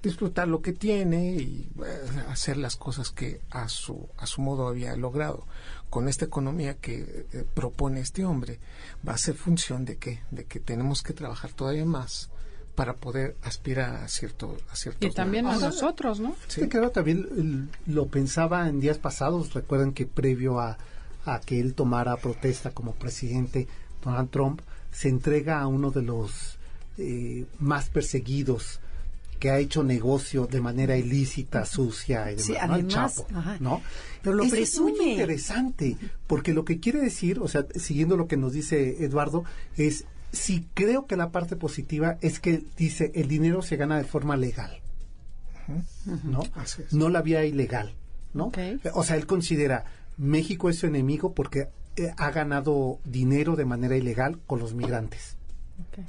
disfrutar lo que tiene y eh, hacer las cosas que a su, a su modo había logrado. Con esta economía que eh, propone este hombre, va a ser función de que, de que tenemos que trabajar todavía más para poder aspirar a cierto a ciertos Y también a nosotros, ¿no? Sí, claro, también lo pensaba en días pasados. Recuerdan que previo a, a que él tomara protesta como presidente, Donald Trump se entrega a uno de los eh, más perseguidos que ha hecho negocio de manera ilícita, sucia y demás, Sí, ¿no? El además, Chapo, ajá. ¿no? Pero lo Eso es muy presume. interesante, porque lo que quiere decir, o sea, siguiendo lo que nos dice Eduardo, es si creo que la parte positiva es que dice el dinero se gana de forma legal. ¿no? Así es. No la vía ilegal, ¿no? O sea, él considera México es su enemigo porque eh, ha ganado dinero de manera ilegal con los migrantes,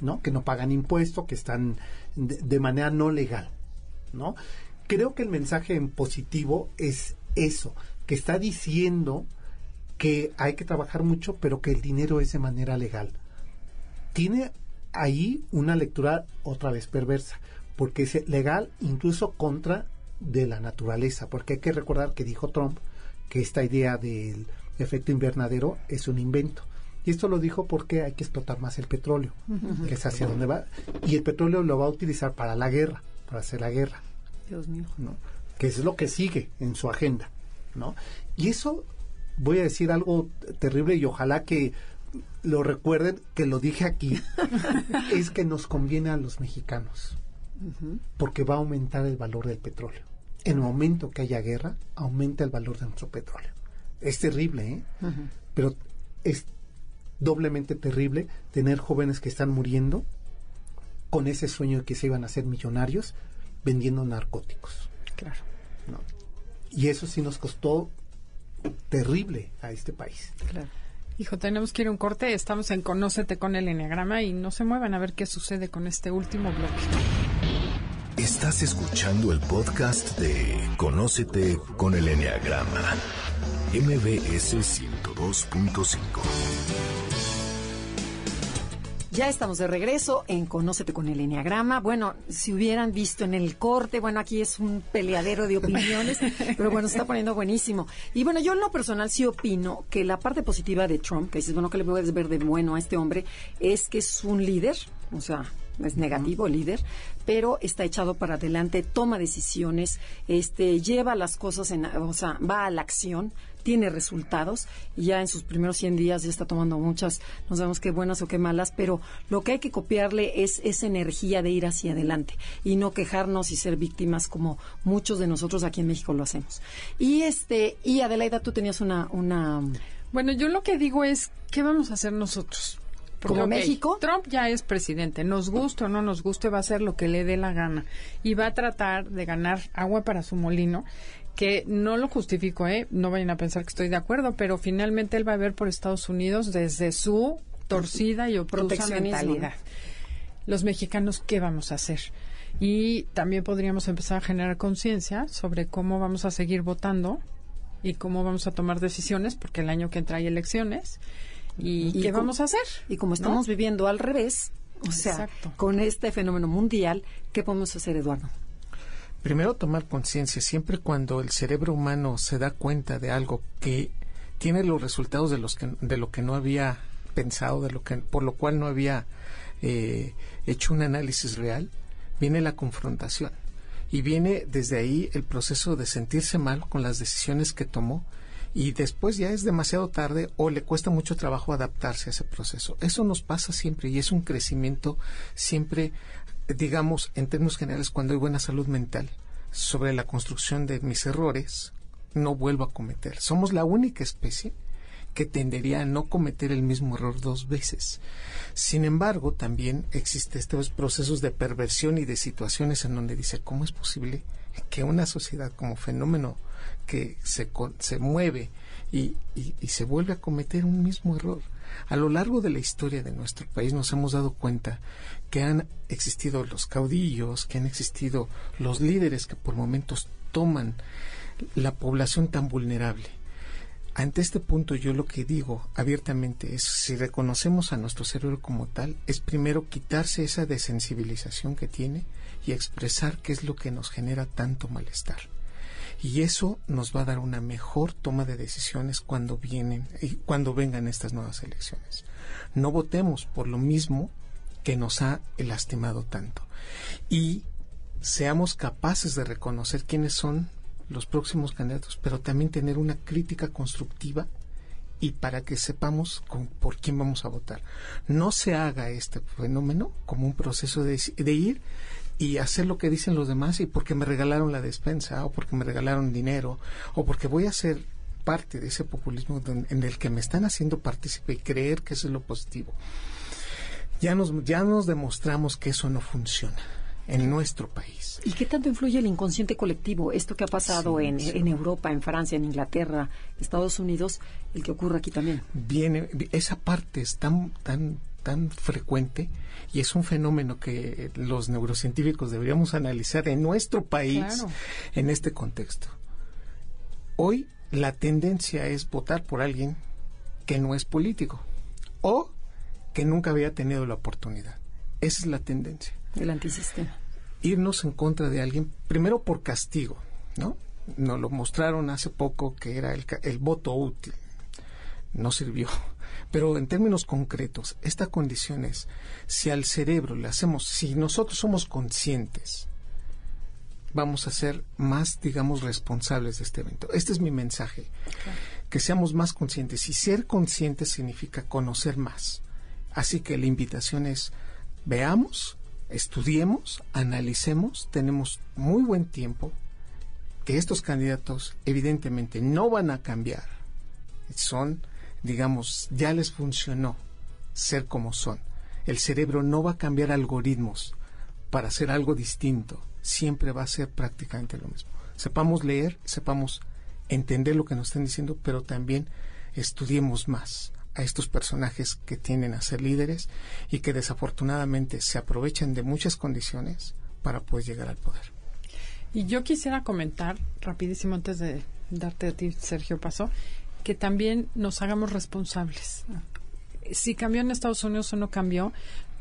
¿no? Que no pagan impuesto, que están de, de manera no legal, ¿no? Creo que el mensaje en positivo es eso, que está diciendo que hay que trabajar mucho, pero que el dinero es de manera legal. Tiene ahí una lectura otra vez perversa, porque es legal incluso contra de la naturaleza, porque hay que recordar que dijo Trump que esta idea del efecto invernadero es un invento. Y esto lo dijo porque hay que explotar más el petróleo, que es hacia donde va. Y el petróleo lo va a utilizar para la guerra, para hacer la guerra. Dios mío. ¿no? que es lo que sigue en su agenda. ¿no? Y eso, voy a decir algo terrible y ojalá que lo recuerden, que lo dije aquí, es que nos conviene a los mexicanos, porque va a aumentar el valor del petróleo. En el momento que haya guerra, aumenta el valor de nuestro petróleo. Es terrible, ¿eh? pero es doblemente terrible tener jóvenes que están muriendo con ese sueño de que se iban a ser millonarios vendiendo narcóticos. Claro. ¿no? Y eso sí nos costó terrible a este país. Claro. Hijo, tenemos que ir a un corte. Estamos en Conócete con el Enneagrama y no se muevan a ver qué sucede con este último bloque. Estás escuchando el podcast de Conócete con el Enneagrama. MBS 102.5. Ya estamos de regreso en Conócete con el Enneagrama. Bueno, si hubieran visto en el corte, bueno, aquí es un peleadero de opiniones, pero bueno, se está poniendo buenísimo. Y bueno, yo en lo personal sí opino que la parte positiva de Trump, que dices, bueno, que le puedes ver de bueno a este hombre, es que es un líder, o sea, es negativo líder, pero está echado para adelante, toma decisiones, este, lleva las cosas en, o sea, va a la acción, tiene resultados y ya en sus primeros 100 días ya está tomando muchas, no sabemos qué buenas o qué malas, pero lo que hay que copiarle es esa energía de ir hacia adelante y no quejarnos y ser víctimas como muchos de nosotros aquí en México lo hacemos. Y este y Adelaida, tú tenías una una Bueno, yo lo que digo es, ¿qué vamos a hacer nosotros? como México. Trump ya es presidente, nos guste o no nos guste, va a hacer lo que le dé la gana y va a tratar de ganar agua para su molino que no lo justifico, ¿eh? no vayan a pensar que estoy de acuerdo, pero finalmente él va a ver por Estados Unidos desde su torcida y obtusa mentalidad. Los mexicanos, ¿qué vamos a hacer? Y también podríamos empezar a generar conciencia sobre cómo vamos a seguir votando y cómo vamos a tomar decisiones, porque el año que entra hay elecciones. ¿Y, qué vamos a hacer? Y como estamos viviendo al revés, o sea, con este fenómeno mundial, ¿qué podemos hacer, Eduardo? Primero tomar conciencia, siempre cuando el cerebro humano se da cuenta de algo que tiene los resultados de los que lo que no había pensado, de lo que por lo cual no había eh, hecho un análisis real, viene la confrontación y viene desde ahí el proceso de sentirse mal con las decisiones que tomó y después ya es demasiado tarde o le cuesta mucho trabajo adaptarse a ese proceso. Eso nos pasa siempre y es un crecimiento siempre digamos, en términos generales, cuando hay buena salud mental, sobre la construcción de mis errores, no vuelvo a cometer. Somos la única especie que tendería a no cometer el mismo error dos veces. Sin embargo, también existen estos procesos de perversión y de situaciones en donde dice, ¿cómo es posible que una sociedad como fenómeno que se, se mueve y, y se vuelve a cometer un mismo error? A lo largo de la historia de nuestro país nos hemos dado cuenta que han existido los caudillos, que han existido los líderes que por momentos toman la población tan vulnerable. Ante este punto yo lo que digo abiertamente es si reconocemos a nuestro cerebro como tal, es primero quitarse esa desensibilización que tiene y expresar qué es lo que nos genera tanto malestar. Y eso nos va a dar una mejor toma de decisiones cuando vienen y cuando vengan estas nuevas elecciones. No votemos por lo mismo que nos ha lastimado tanto. Y seamos capaces de reconocer quiénes son los próximos candidatos, pero también tener una crítica constructiva y para que sepamos por quién vamos a votar. No se haga este fenómeno como un proceso de, ir y hacer lo que dicen los demás y porque me regalaron la despensa o porque me regalaron dinero o porque voy a ser parte de ese populismo en el que me están haciendo partícipe y creer que eso es lo positivo ya nos, ya nos demostramos que eso no funciona en nuestro país. ¿Y qué tanto influye el inconsciente colectivo? Esto que ha pasado en, en, Europa, en Francia, en Inglaterra, Estados Unidos, el que ocurre aquí también. Viene, esa parte es tan, tan, tan frecuente y es un fenómeno que los neurocientíficos deberíamos analizar en nuestro país en este contexto. Hoy la tendencia es votar por alguien que no es político o que nunca había tenido la oportunidad. Esa es la tendencia. El antisistema. Irnos en contra de alguien, primero por castigo, ¿no? Nos lo mostraron hace poco que era el, el voto útil. No sirvió. Pero en términos concretos, esta condición es, si al cerebro le hacemos, si nosotros somos conscientes, vamos a ser más, digamos, responsables de este evento. Este es mi mensaje. Que seamos más conscientes. Y ser conscientes significa conocer más. Así que la invitación es, veamos, estudiemos, analicemos, tenemos muy buen tiempo, que estos candidatos evidentemente no van a cambiar, son, digamos, ya les funcionó ser como son. El cerebro no va a cambiar algoritmos para hacer algo distinto, siempre va a ser prácticamente lo mismo. Sepamos leer, sepamos entender lo que nos están diciendo, pero también estudiemos más a estos personajes que tienden a ser líderes y que desafortunadamente se aprovechan de muchas condiciones para poder llegar al poder. Y yo quisiera comentar rapidísimo antes de darte a ti, Sergio Paso, que también nos hagamos responsables. Si cambió en Estados Unidos o no cambió,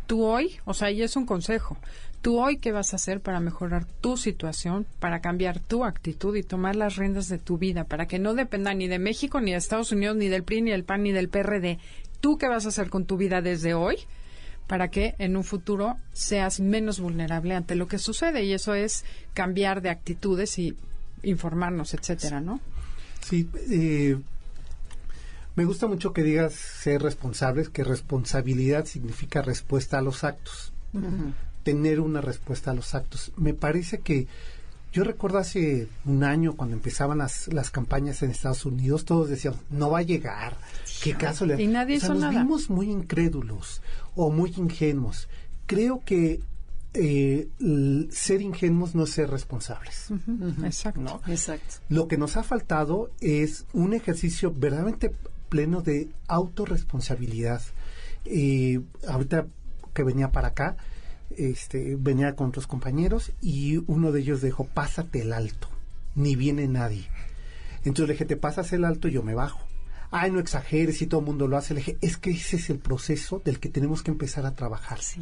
tú hoy, o sea, y es un consejo, tú hoy qué vas a hacer para mejorar tu situación, para cambiar tu actitud y tomar las riendas de tu vida, para que no dependa ni de México, ni de Estados Unidos, ni del PRI, ni del PAN, ni del PRD. ¿Tú qué vas a hacer con tu vida desde hoy? para que en un futuro seas menos vulnerable ante lo que sucede y eso es cambiar de actitudes y informarnos, etcétera, ¿no? Sí, eh, me gusta mucho que digas ser responsables, que responsabilidad significa respuesta a los actos. Tener una respuesta a los actos. Me parece que yo recuerdo hace un año cuando empezaban las, las campañas en Estados Unidos, todos decían, no va a llegar, qué caso le... Y nadie o sea, hizo nos nada. vimos muy incrédulos o muy ingenuos. Creo que eh, ser ingenuos no es ser responsables. Exacto. ¿no? Exacto. Lo que nos ha faltado es un ejercicio verdaderamente pleno de autorresponsabilidad. Eh, ahorita que venía para acá, este, venía con otros compañeros y uno de ellos dijo, pásate el alto, ni viene nadie. Entonces le dije, te pasas el alto y yo me bajo. Ay, no exageres, y todo el mundo lo hace. Le dije, es que ese es el proceso del que tenemos que empezar a trabajar. Sí,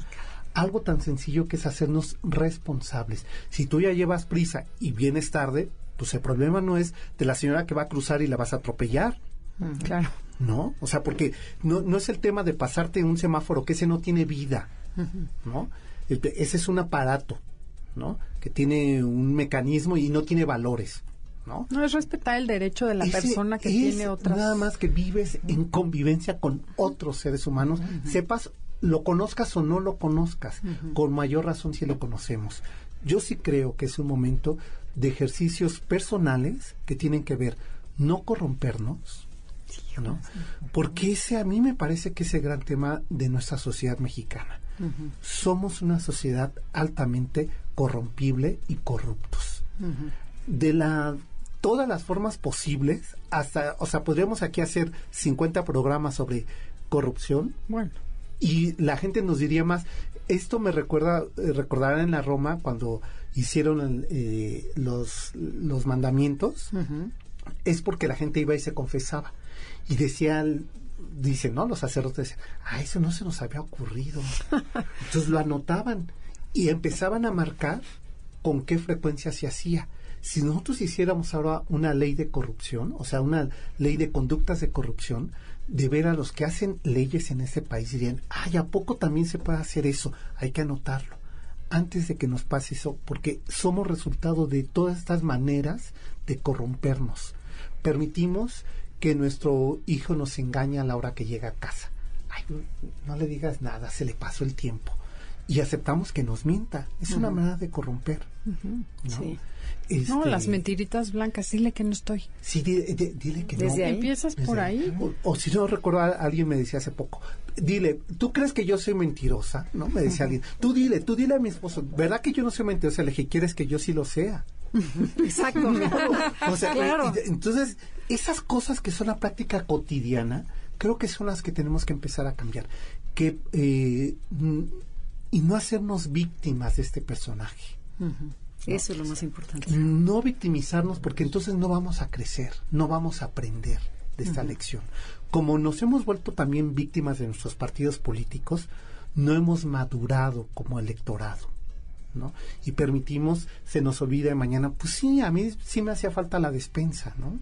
Algo tan sencillo que es hacernos responsables. Si tú ya llevas prisa y vienes tarde, pues el problema no es de la señora que va a cruzar y la vas a atropellar. Claro. ¿no? O sea, porque no, no es el tema de pasarte un semáforo, que ese no tiene vida, ¿no? El- ese es un aparato, ¿no? Que tiene un mecanismo y no tiene valores, ¿no? No es respetar el derecho de la Ese persona que es tiene otras. Nada más que vives en convivencia con otros seres humanos, sepas, lo conozcas o no lo conozcas, con mayor razón si lo conocemos. Yo sí creo que es un momento de ejercicios personales que tienen que ver no corrompernos, ¿no? Porque ese a mí me parece que es el gran tema de nuestra sociedad mexicana. Somos una sociedad altamente corrompible y corruptos. De la todas las formas posibles, hasta, o sea, podríamos aquí hacer 50 programas sobre corrupción Bueno, y la gente nos diría más. Esto me recuerda, eh, recordarán en la Roma cuando hicieron el, eh, los, los mandamientos, es porque la gente iba y se confesaba. Y decía, dicen, ¿no? Los sacerdotes decían, ah, eso no se nos había ocurrido. Entonces lo anotaban y empezaban a marcar con qué frecuencia se hacía. Si nosotros hiciéramos ahora una ley de corrupción, o sea, una ley de conductas de corrupción, de ver a los que hacen leyes en ese país dirían, ay, ¿a poco también se puede hacer eso? Hay que anotarlo antes de que nos pase eso, porque somos resultado de todas estas maneras de corrompernos. Permitimos que nuestro hijo nos engañe a la hora que llega a casa. Ay, no, le digas nada, se le pasó el tiempo. Y aceptamos que nos mienta. Es una manera de corromper. ¿no? Sí. no, Este, las mentiritas blancas, dile que no estoy. Sí, di- di- dile que Desde no. ahí. Empiezas Desde por ahí. O, o si no recuerdo, a- alguien me decía hace poco, dile, ¿tú crees que yo soy mentirosa? ¿No? Me decía alguien, tú dile, tú dile a mi esposo, ¿verdad que yo no soy mentirosa? Le dije, ¿quieres que yo sí lo sea? Exacto. O sea, Claro. entonces, esas cosas que son la práctica cotidiana, creo que son las que tenemos que empezar a cambiar. Que, eh, y no hacernos víctimas de este personaje. Eso es lo más importante. No victimizarnos porque entonces no vamos a crecer, no vamos a aprender de esta lección. Como nos hemos vuelto también víctimas de nuestros partidos políticos, no hemos madurado como electorado. ¿No? Y permitimos, se nos olvida de mañana, pues sí, a mí sí me hacía falta la despensa, ¿no?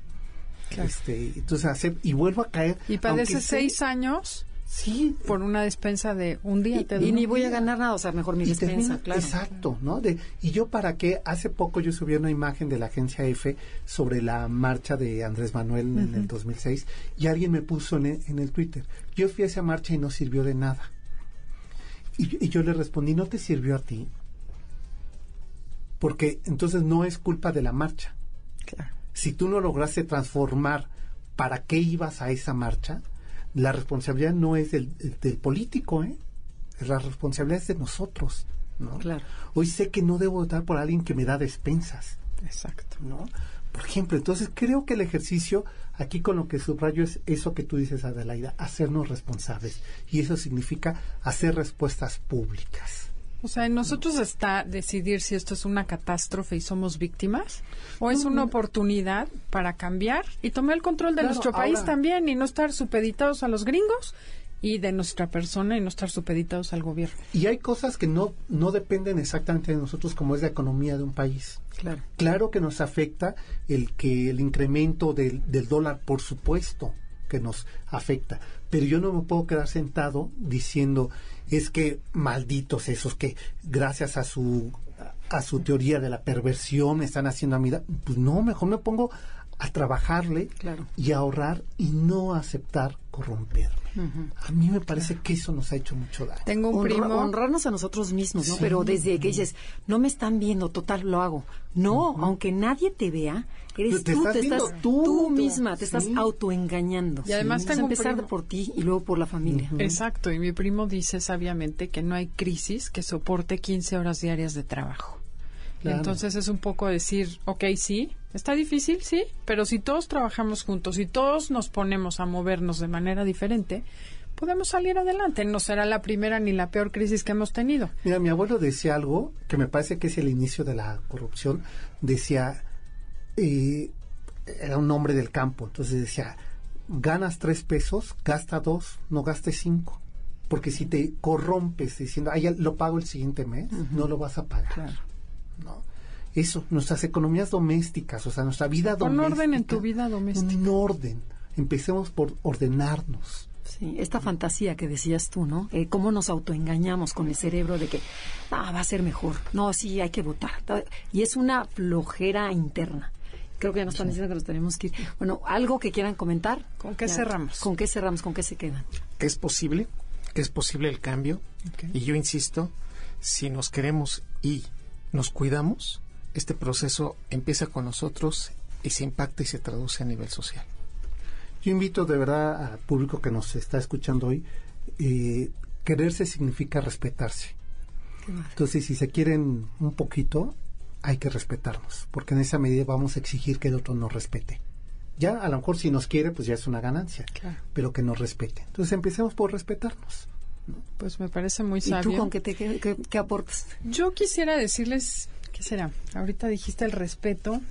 Este, entonces y vuelvo a caer. Y sé- seis años Sí, por una despensa de un día. te Y ni voy a ganar nada, o sea, mejor mi y despensa, claro. Exacto, ¿no? De, y yo para qué, hace poco yo subí una imagen de la agencia F sobre la marcha de Andrés Manuel en el 2006 y alguien me puso en el, en el Twitter, yo fui a esa marcha y no sirvió de nada. Y, y yo le respondí, ¿no te sirvió a ti? Porque entonces no es culpa de la marcha. Claro. Si tú no lograste transformar para qué ibas a esa marcha, la responsabilidad no es del, del político, ¿eh? La responsabilidad es de nosotros, ¿no? Claro. Hoy sé que no debo votar por alguien que me da despensas, Exacto. ¿no? Por ejemplo, entonces creo que el ejercicio, aquí con lo que subrayo es eso que tú dices, Adelaida, hacernos responsables. Y eso significa hacer respuestas públicas. O sea, en nosotros está decidir si esto es una catástrofe y somos víctimas o es una oportunidad para cambiar y tomar el control de Claro, nuestro país ahora- también y no estar supeditados a los gringos y de nuestra persona y no estar supeditados al gobierno. Y hay cosas que no, no dependen exactamente de nosotros, como es la economía de un país. Claro. Claro que nos afecta el que el incremento del, del dólar, por supuesto que nos afecta, pero yo no me puedo quedar sentado diciendo es que malditos esos que gracias a su a su teoría de la perversión me están haciendo a mí, da-". pues no, mejor me pongo a trabajarle Claro. y a ahorrar y no aceptar corromperme. A mí me parece que eso nos ha hecho mucho daño. Tengo un Honra- primo. honrarnos a nosotros mismos, ¿no? Sí. Pero desde que dices, no me están viendo, total, lo hago. No, aunque nadie te vea, eres te tú, estás te estás tú, misma, te estás Sí. autoengañando. Y además Entonces, tengo empezar primo- por ti y luego por la familia. Exacto, y mi primo dice sabiamente que no hay crisis que soporte 15 horas diarias de trabajo. Claro. Entonces es un poco decir, ok, sí, está difícil, sí, pero si todos trabajamos juntos y todos nos ponemos a movernos de manera diferente, podemos salir adelante. No será la primera ni la peor crisis que hemos tenido. Mira, mi abuelo decía algo que me parece que es el inicio de la corrupción. Decía, eh, era un hombre del campo, entonces decía, ganas tres pesos, gasta dos, no gastes cinco. Porque si te corrompes diciendo, ah, ya lo pago el siguiente mes, no lo vas a pagar. ¿No? Eso, nuestras economías domésticas, o sea, nuestra vida Pon doméstica. orden en tu vida doméstica. Un orden. Empecemos por ordenarnos. Sí, esta fantasía que decías tú, ¿no? Eh, cómo nos autoengañamos con el cerebro de que ah, va a ser mejor. No, sí, hay que votar. Y es una flojera interna. Creo que ya nos están diciendo que nos tenemos que ir. Bueno, algo que quieran comentar. ¿Con qué Ya. cerramos? ¿Con qué cerramos? ¿Con qué se quedan? que es posible, que es posible el cambio. Y yo insisto, si nos queremos y nos cuidamos, este proceso empieza con nosotros y se impacta y se traduce a nivel social. Yo invito de verdad al público que nos está escuchando hoy, eh, quererse significa respetarse. Entonces, si se quieren un poquito, hay que respetarnos, porque en esa medida vamos a exigir que el otro nos respete. Ya, a lo mejor si nos quiere, pues ya es una ganancia, Claro. pero que nos respete. Entonces, empecemos por respetarnos. Pues me parece muy ¿Y tú sabio. con qué, te, qué, qué- qué aportas? Yo quisiera decirles, ¿qué será? Ahorita dijiste el respeto.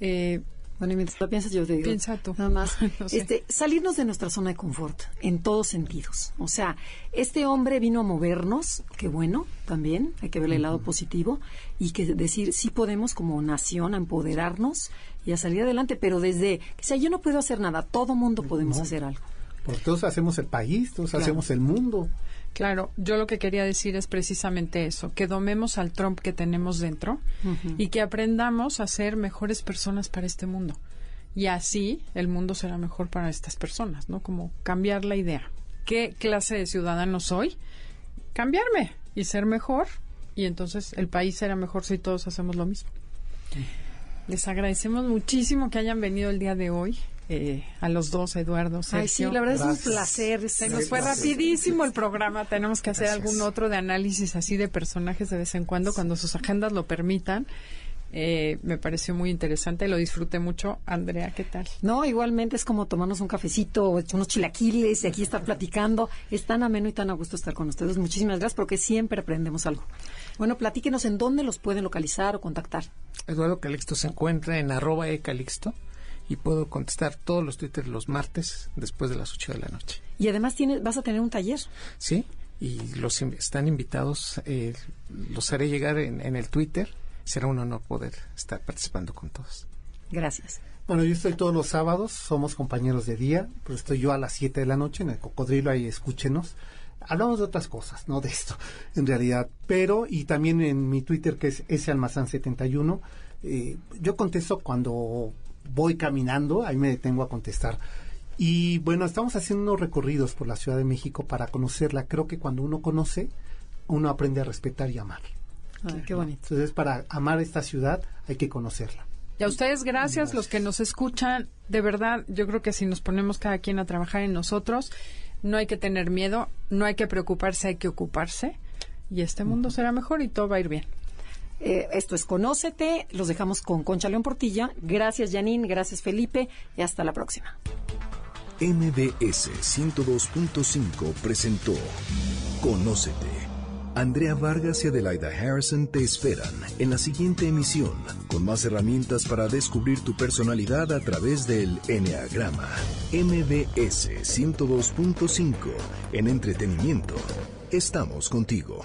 Eh, Bueno, y mientras lo piensas, yo te digo. Piensa tú. Nada más. No sé. este, salirnos de nuestra zona de confort, en todos sentidos. O sea, este hombre vino a movernos, qué bueno, también, hay que verle el lado positivo, y que decir, sí podemos como nación a empoderarnos y a salir adelante, pero desde, o sea, yo no puedo hacer nada, todo mundo podemos hacer algo. Porque todos hacemos el país, todos Claro. hacemos el mundo. Claro, yo lo que quería decir es precisamente eso, que domemos al Trump que tenemos dentro y que aprendamos a ser mejores personas para este mundo. Y así el mundo será mejor para estas personas, ¿no? Como cambiar la idea. ¿Qué clase de ciudadano soy? Cambiarme y ser mejor y entonces el país será mejor si todos hacemos lo mismo. Les agradecemos muchísimo que hayan venido el día de hoy. Eh, a los dos, Eduardo, Sergio. Ay, sí, la verdad es un placer. Se nos fue rapidísimo el programa. Tenemos que hacer Gracias. algún otro de análisis así de personajes de vez en cuando, cuando sus agendas lo permitan. Eh, me pareció muy interesante, lo disfruté mucho. Andrea, ¿qué tal? No, igualmente es como tomarnos un cafecito, unos chilaquiles y aquí estar platicando. Es tan ameno y tan a gusto estar con ustedes. Muchísimas gracias porque siempre aprendemos algo. Bueno, platíquenos en dónde los pueden localizar o contactar. Eduardo Calixto se encuentra en arroba ecalixto y puedo contestar todos los twitters los martes después de las 8 de la noche. Y además tienes, vas a tener un taller. ¿Sí? Y los in- están invitados, eh, los haré llegar en, en el Twitter. Será un honor poder estar participando con todos. Gracias. Bueno, yo estoy todos los sábados, somos compañeros de día, pero estoy yo a las 7 de la noche en el Cocodrilo, ahí escúchenos. Hablamos de otras cosas, no de esto, en realidad. Pero, y también en mi Twitter, que es salmazán71, eh, yo contesto cuando voy caminando, ahí me detengo a contestar. Y bueno, estamos haciendo unos recorridos por la Ciudad de México para conocerla. Creo que cuando uno conoce, uno aprende a respetar y amar. Ay, qué bonito. Entonces, para amar esta ciudad hay que conocerla. Y a ustedes gracias, los que nos escuchan. De verdad, yo creo que si nos ponemos cada quien a trabajar en nosotros, no hay que tener miedo, no hay que preocuparse, hay que ocuparse. Y este mundo será mejor y todo va a ir bien. Eh, esto es Conócete. Los dejamos con Concha León Portilla. Gracias, Janine. Gracias, Felipe. Y hasta la próxima. MBS 102.5 presentó Conócete. Andrea Vargas y Adelaida Harrison te esperan en la siguiente emisión con más herramientas para descubrir tu personalidad a través del Enneagrama. MBS 102.5 en entretenimiento. Estamos contigo.